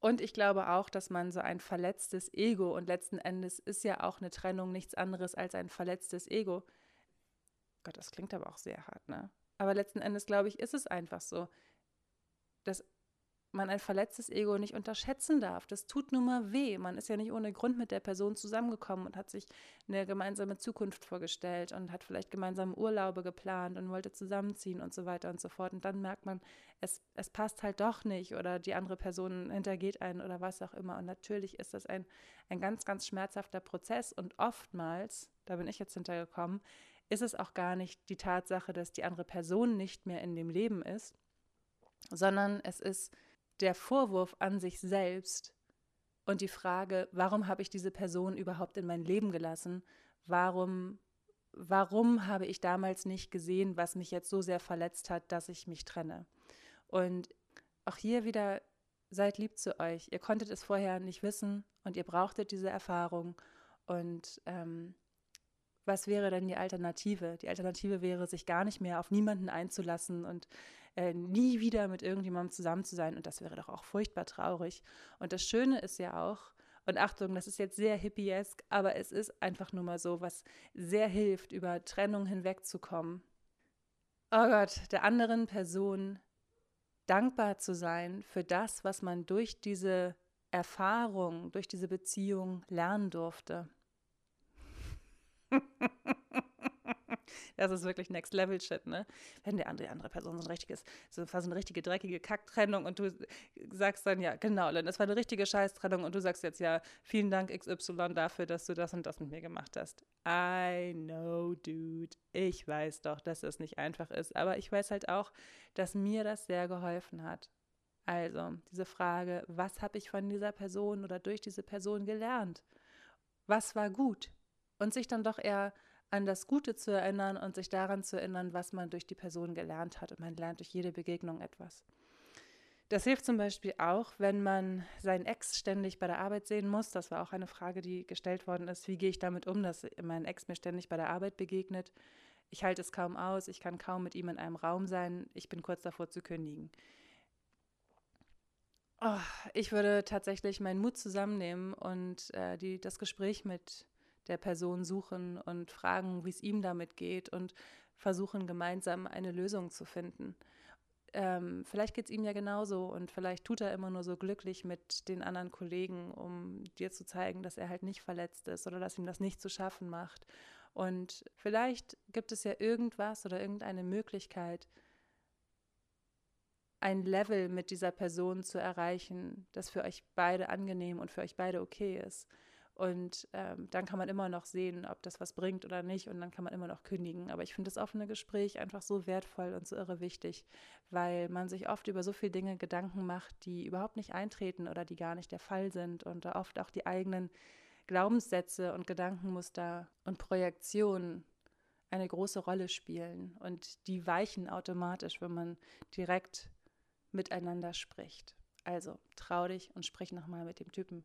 Und ich glaube auch, dass man so ein verletztes Ego und letzten Endes ist ja auch eine Trennung nichts anderes als ein verletztes Ego, Gott, das klingt aber auch sehr hart, ne? Aber letzten Endes, glaube ich, ist es einfach so, dass man ein verletztes Ego nicht unterschätzen darf. Das tut nun mal weh. Man ist ja nicht ohne Grund mit der Person zusammengekommen und hat sich eine gemeinsame Zukunft vorgestellt und hat vielleicht gemeinsame Urlaube geplant und wollte zusammenziehen und so weiter und so fort. Und dann merkt man, es, es passt halt doch nicht oder die andere Person hintergeht einen oder was auch immer. Und natürlich ist das ein, ein ganz, ganz schmerzhafter Prozess. Und oftmals, da bin ich jetzt hintergekommen, ist es auch gar nicht die Tatsache, dass die andere Person nicht mehr in dem Leben ist, sondern es ist der Vorwurf an sich selbst und die Frage, warum habe ich diese Person überhaupt in mein Leben gelassen? Warum, warum habe ich damals nicht gesehen, was mich jetzt so sehr verletzt hat, dass ich mich trenne? Und auch hier wieder, seid lieb zu euch. Ihr konntet es vorher nicht wissen und ihr brauchtet diese Erfahrung. Und ähm, was wäre denn die Alternative? Die Alternative wäre, sich gar nicht mehr auf niemanden einzulassen und äh, nie wieder mit irgendjemandem zusammen zu sein. Und das wäre doch auch furchtbar traurig. Und das Schöne ist ja auch, und Achtung, das ist jetzt sehr hippiesk, aber es ist einfach nur mal so, was sehr hilft, über Trennung hinwegzukommen. Oh Gott, der anderen Person dankbar zu sein für das, was man durch diese Erfahrung, durch diese Beziehung lernen durfte. Das ist wirklich Next Level Shit, ne? Wenn der andere, andere Person so ein richtiges, so fast eine richtige dreckige Kacktrennung und du sagst dann, ja, genau, Lynn, das war eine richtige Scheißtrennung und du sagst jetzt, ja, vielen Dank XY dafür, dass du das und das mit mir gemacht hast. I know, dude. Ich weiß doch, dass es nicht einfach ist, aber ich weiß halt auch, dass mir das sehr geholfen hat. Also, diese Frage, was habe ich von dieser Person oder durch diese Person gelernt? Was war gut? Und sich dann doch eher an das Gute zu erinnern und sich daran zu erinnern, was man durch die Person gelernt hat. Und man lernt durch jede Begegnung etwas. Das hilft zum Beispiel auch, wenn man seinen Ex ständig bei der Arbeit sehen muss. Das war auch eine Frage, die gestellt worden ist. Wie gehe ich damit um, dass mein Ex mir ständig bei der Arbeit begegnet? Ich halte es kaum aus, ich kann kaum mit ihm in einem Raum sein, ich bin kurz davor zu kündigen. Oh, ich würde tatsächlich meinen Mut zusammennehmen und äh, die, das Gespräch mit der Person suchen und fragen, wie es ihm damit geht und versuchen gemeinsam eine Lösung zu finden. Ähm, vielleicht geht es ihm ja genauso und vielleicht tut er immer nur so glücklich mit den anderen Kollegen, um dir zu zeigen, dass er halt nicht verletzt ist oder dass ihm das nicht zu schaffen macht. Und vielleicht gibt es ja irgendwas oder irgendeine Möglichkeit, ein Level mit dieser Person zu erreichen, das für euch beide angenehm und für euch beide okay ist. Und ähm, dann kann man immer noch sehen, ob das was bringt oder nicht. Und dann kann man immer noch kündigen. Aber ich finde das offene Gespräch einfach so wertvoll und so irre wichtig, weil man sich oft über so viele Dinge Gedanken macht, die überhaupt nicht eintreten oder die gar nicht der Fall sind. Und da oft auch die eigenen Glaubenssätze und Gedankenmuster und Projektionen eine große Rolle spielen. Und die weichen automatisch, wenn man direkt miteinander spricht. Also trau dich und sprich nochmal mit dem Typen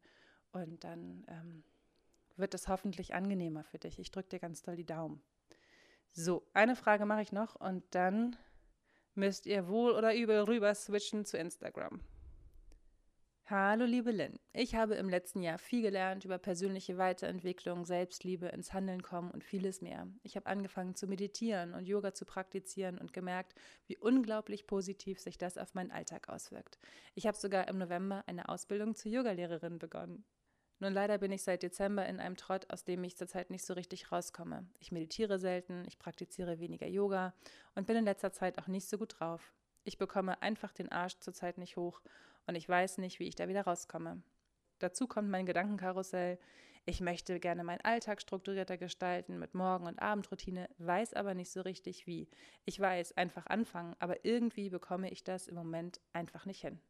und dann ähm, wird es hoffentlich angenehmer für dich. Ich drücke dir ganz doll die Daumen. So, eine Frage mache ich noch und dann müsst ihr wohl oder übel rüber switchen zu Instagram. Hallo liebe Lynn, ich habe im letzten Jahr viel gelernt über persönliche Weiterentwicklung, Selbstliebe, ins Handeln kommen und vieles mehr. Ich habe angefangen zu meditieren und Yoga zu praktizieren und gemerkt, wie unglaublich positiv sich das auf meinen Alltag auswirkt. Ich habe sogar im November eine Ausbildung zur Yogalehrerin begonnen. Nun leider bin ich seit Dezember in einem Trott, aus dem ich zurzeit nicht so richtig rauskomme. Ich meditiere selten, ich praktiziere weniger Yoga und bin in letzter Zeit auch nicht so gut drauf. Ich bekomme einfach den Arsch zurzeit nicht hoch und ich weiß nicht, wie ich da wieder rauskomme. Dazu kommt mein Gedankenkarussell. Ich möchte gerne meinen Alltag strukturierter gestalten mit Morgen- und Abendroutine, weiß aber nicht so richtig wie. Ich weiß, einfach anfangen, aber irgendwie bekomme ich das im Moment einfach nicht hin.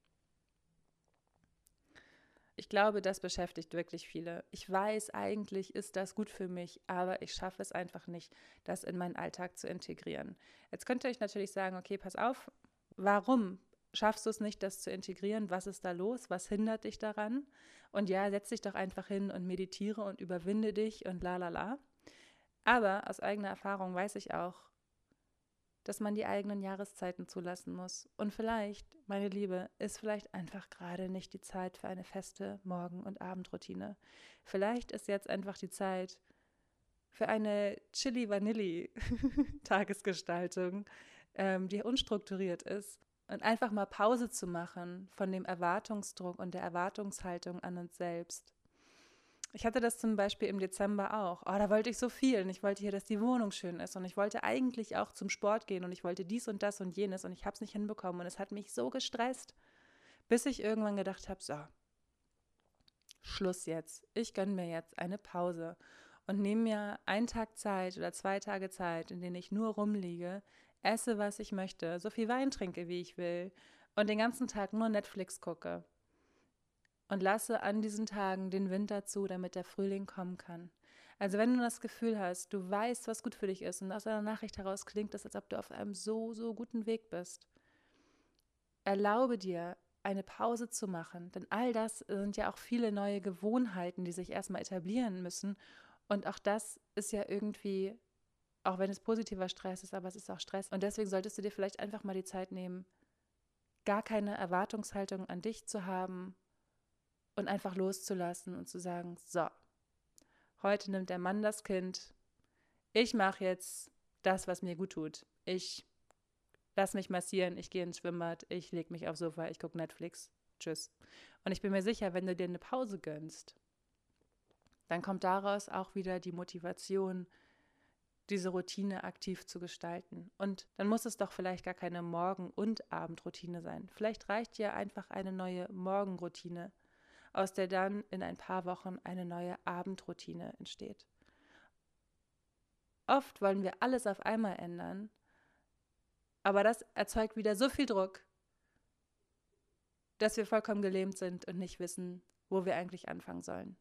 Ich glaube, das beschäftigt wirklich viele. Ich weiß, eigentlich ist das gut für mich, aber ich schaffe es einfach nicht, das in meinen Alltag zu integrieren. Jetzt könnt ihr euch natürlich sagen, okay, pass auf, warum schaffst du es nicht, das zu integrieren? Was ist da los? Was hindert dich daran? Und ja, setz dich doch einfach hin und meditiere und überwinde dich und la la la. Aber aus eigener Erfahrung weiß ich auch, dass man die eigenen Jahreszeiten zulassen muss. Und vielleicht, meine Liebe, ist vielleicht einfach gerade nicht die Zeit für eine feste Morgen- und Abendroutine. Vielleicht ist jetzt einfach die Zeit für eine Chili Vanilli Tagesgestaltung, ähm, die unstrukturiert ist. Und einfach mal Pause zu machen von dem Erwartungsdruck und der Erwartungshaltung an uns selbst. Ich hatte das zum Beispiel im Dezember auch. Oh, da wollte ich so viel und ich wollte hier, dass die Wohnung schön ist und ich wollte eigentlich auch zum Sport gehen und ich wollte dies und das und jenes und ich habe es nicht hinbekommen und es hat mich so gestresst, bis ich irgendwann gedacht habe, so, Schluss jetzt. Ich gönne mir jetzt eine Pause und nehme mir einen Tag Zeit oder zwei Tage Zeit, in denen ich nur rumliege, esse, was ich möchte, so viel Wein trinke, wie ich will und den ganzen Tag nur Netflix gucke und lasse an diesen Tagen den Winter zu, damit der Frühling kommen kann. Also wenn du das Gefühl hast, du weißt, was gut für dich ist und aus einer Nachricht heraus klingt es, als ob du auf einem so, so guten Weg bist, erlaube dir, eine Pause zu machen, denn all das sind ja auch viele neue Gewohnheiten, die sich erstmal etablieren müssen. Und auch das ist ja irgendwie, auch wenn es positiver Stress ist, aber es ist auch Stress. Und deswegen solltest du dir vielleicht einfach mal die Zeit nehmen, gar keine Erwartungshaltung an dich zu haben und einfach loszulassen und zu sagen, so, heute nimmt der Mann das Kind, ich mache jetzt das, was mir gut tut. Ich lass mich massieren, ich gehe ins Schwimmbad, ich lege mich aufs Sofa, ich gucke Netflix. Tschüss. Und ich bin mir sicher, wenn du dir eine Pause gönnst, dann kommt daraus auch wieder die Motivation, diese Routine aktiv zu gestalten. Und dann muss es doch vielleicht gar keine Morgen- und Abendroutine sein. Vielleicht reicht dir einfach eine neue Morgenroutine, aus der dann in ein paar Wochen eine neue Abendroutine entsteht. Oft wollen wir alles auf einmal ändern, aber das erzeugt wieder so viel Druck, dass wir vollkommen gelähmt sind und nicht wissen, wo wir eigentlich anfangen sollen.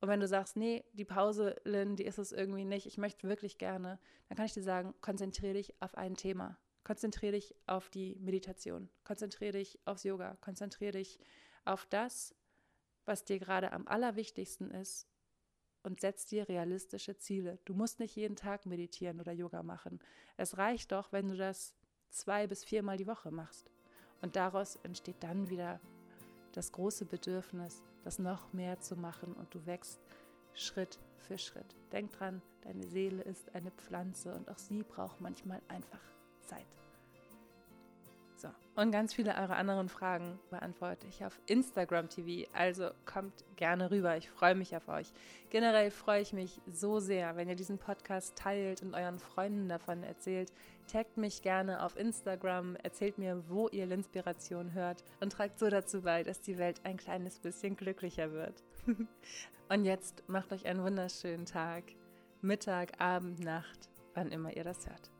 Und wenn du sagst, nee, die Pause, Lynn, die ist es irgendwie nicht, ich möchte wirklich gerne, dann kann ich dir sagen, konzentriere dich auf ein Thema. Konzentriere dich auf die Meditation. Konzentriere dich aufs Yoga. Konzentriere dich auf das, was dir gerade am allerwichtigsten ist und setz dir realistische Ziele. Du musst nicht jeden Tag meditieren oder Yoga machen. Es reicht doch, wenn du das zwei bis viermal die Woche machst. Und daraus entsteht dann wieder das große Bedürfnis, das noch mehr zu machen und du wächst Schritt für Schritt. Denk dran, deine Seele ist eine Pflanze und auch sie braucht manchmal einfach Zeit. So, und ganz viele eurer anderen Fragen beantworte ich auf Instagram TV. Also kommt gerne rüber. Ich freue mich auf euch. Generell freue ich mich so sehr, wenn ihr diesen Podcast teilt und euren Freunden davon erzählt. Taggt mich gerne auf Instagram, erzählt mir, wo ihr Linspiration hört und tragt so dazu bei, dass die Welt ein kleines bisschen glücklicher wird. und jetzt macht euch einen wunderschönen Tag, Mittag, Abend, Nacht, wann immer ihr das hört.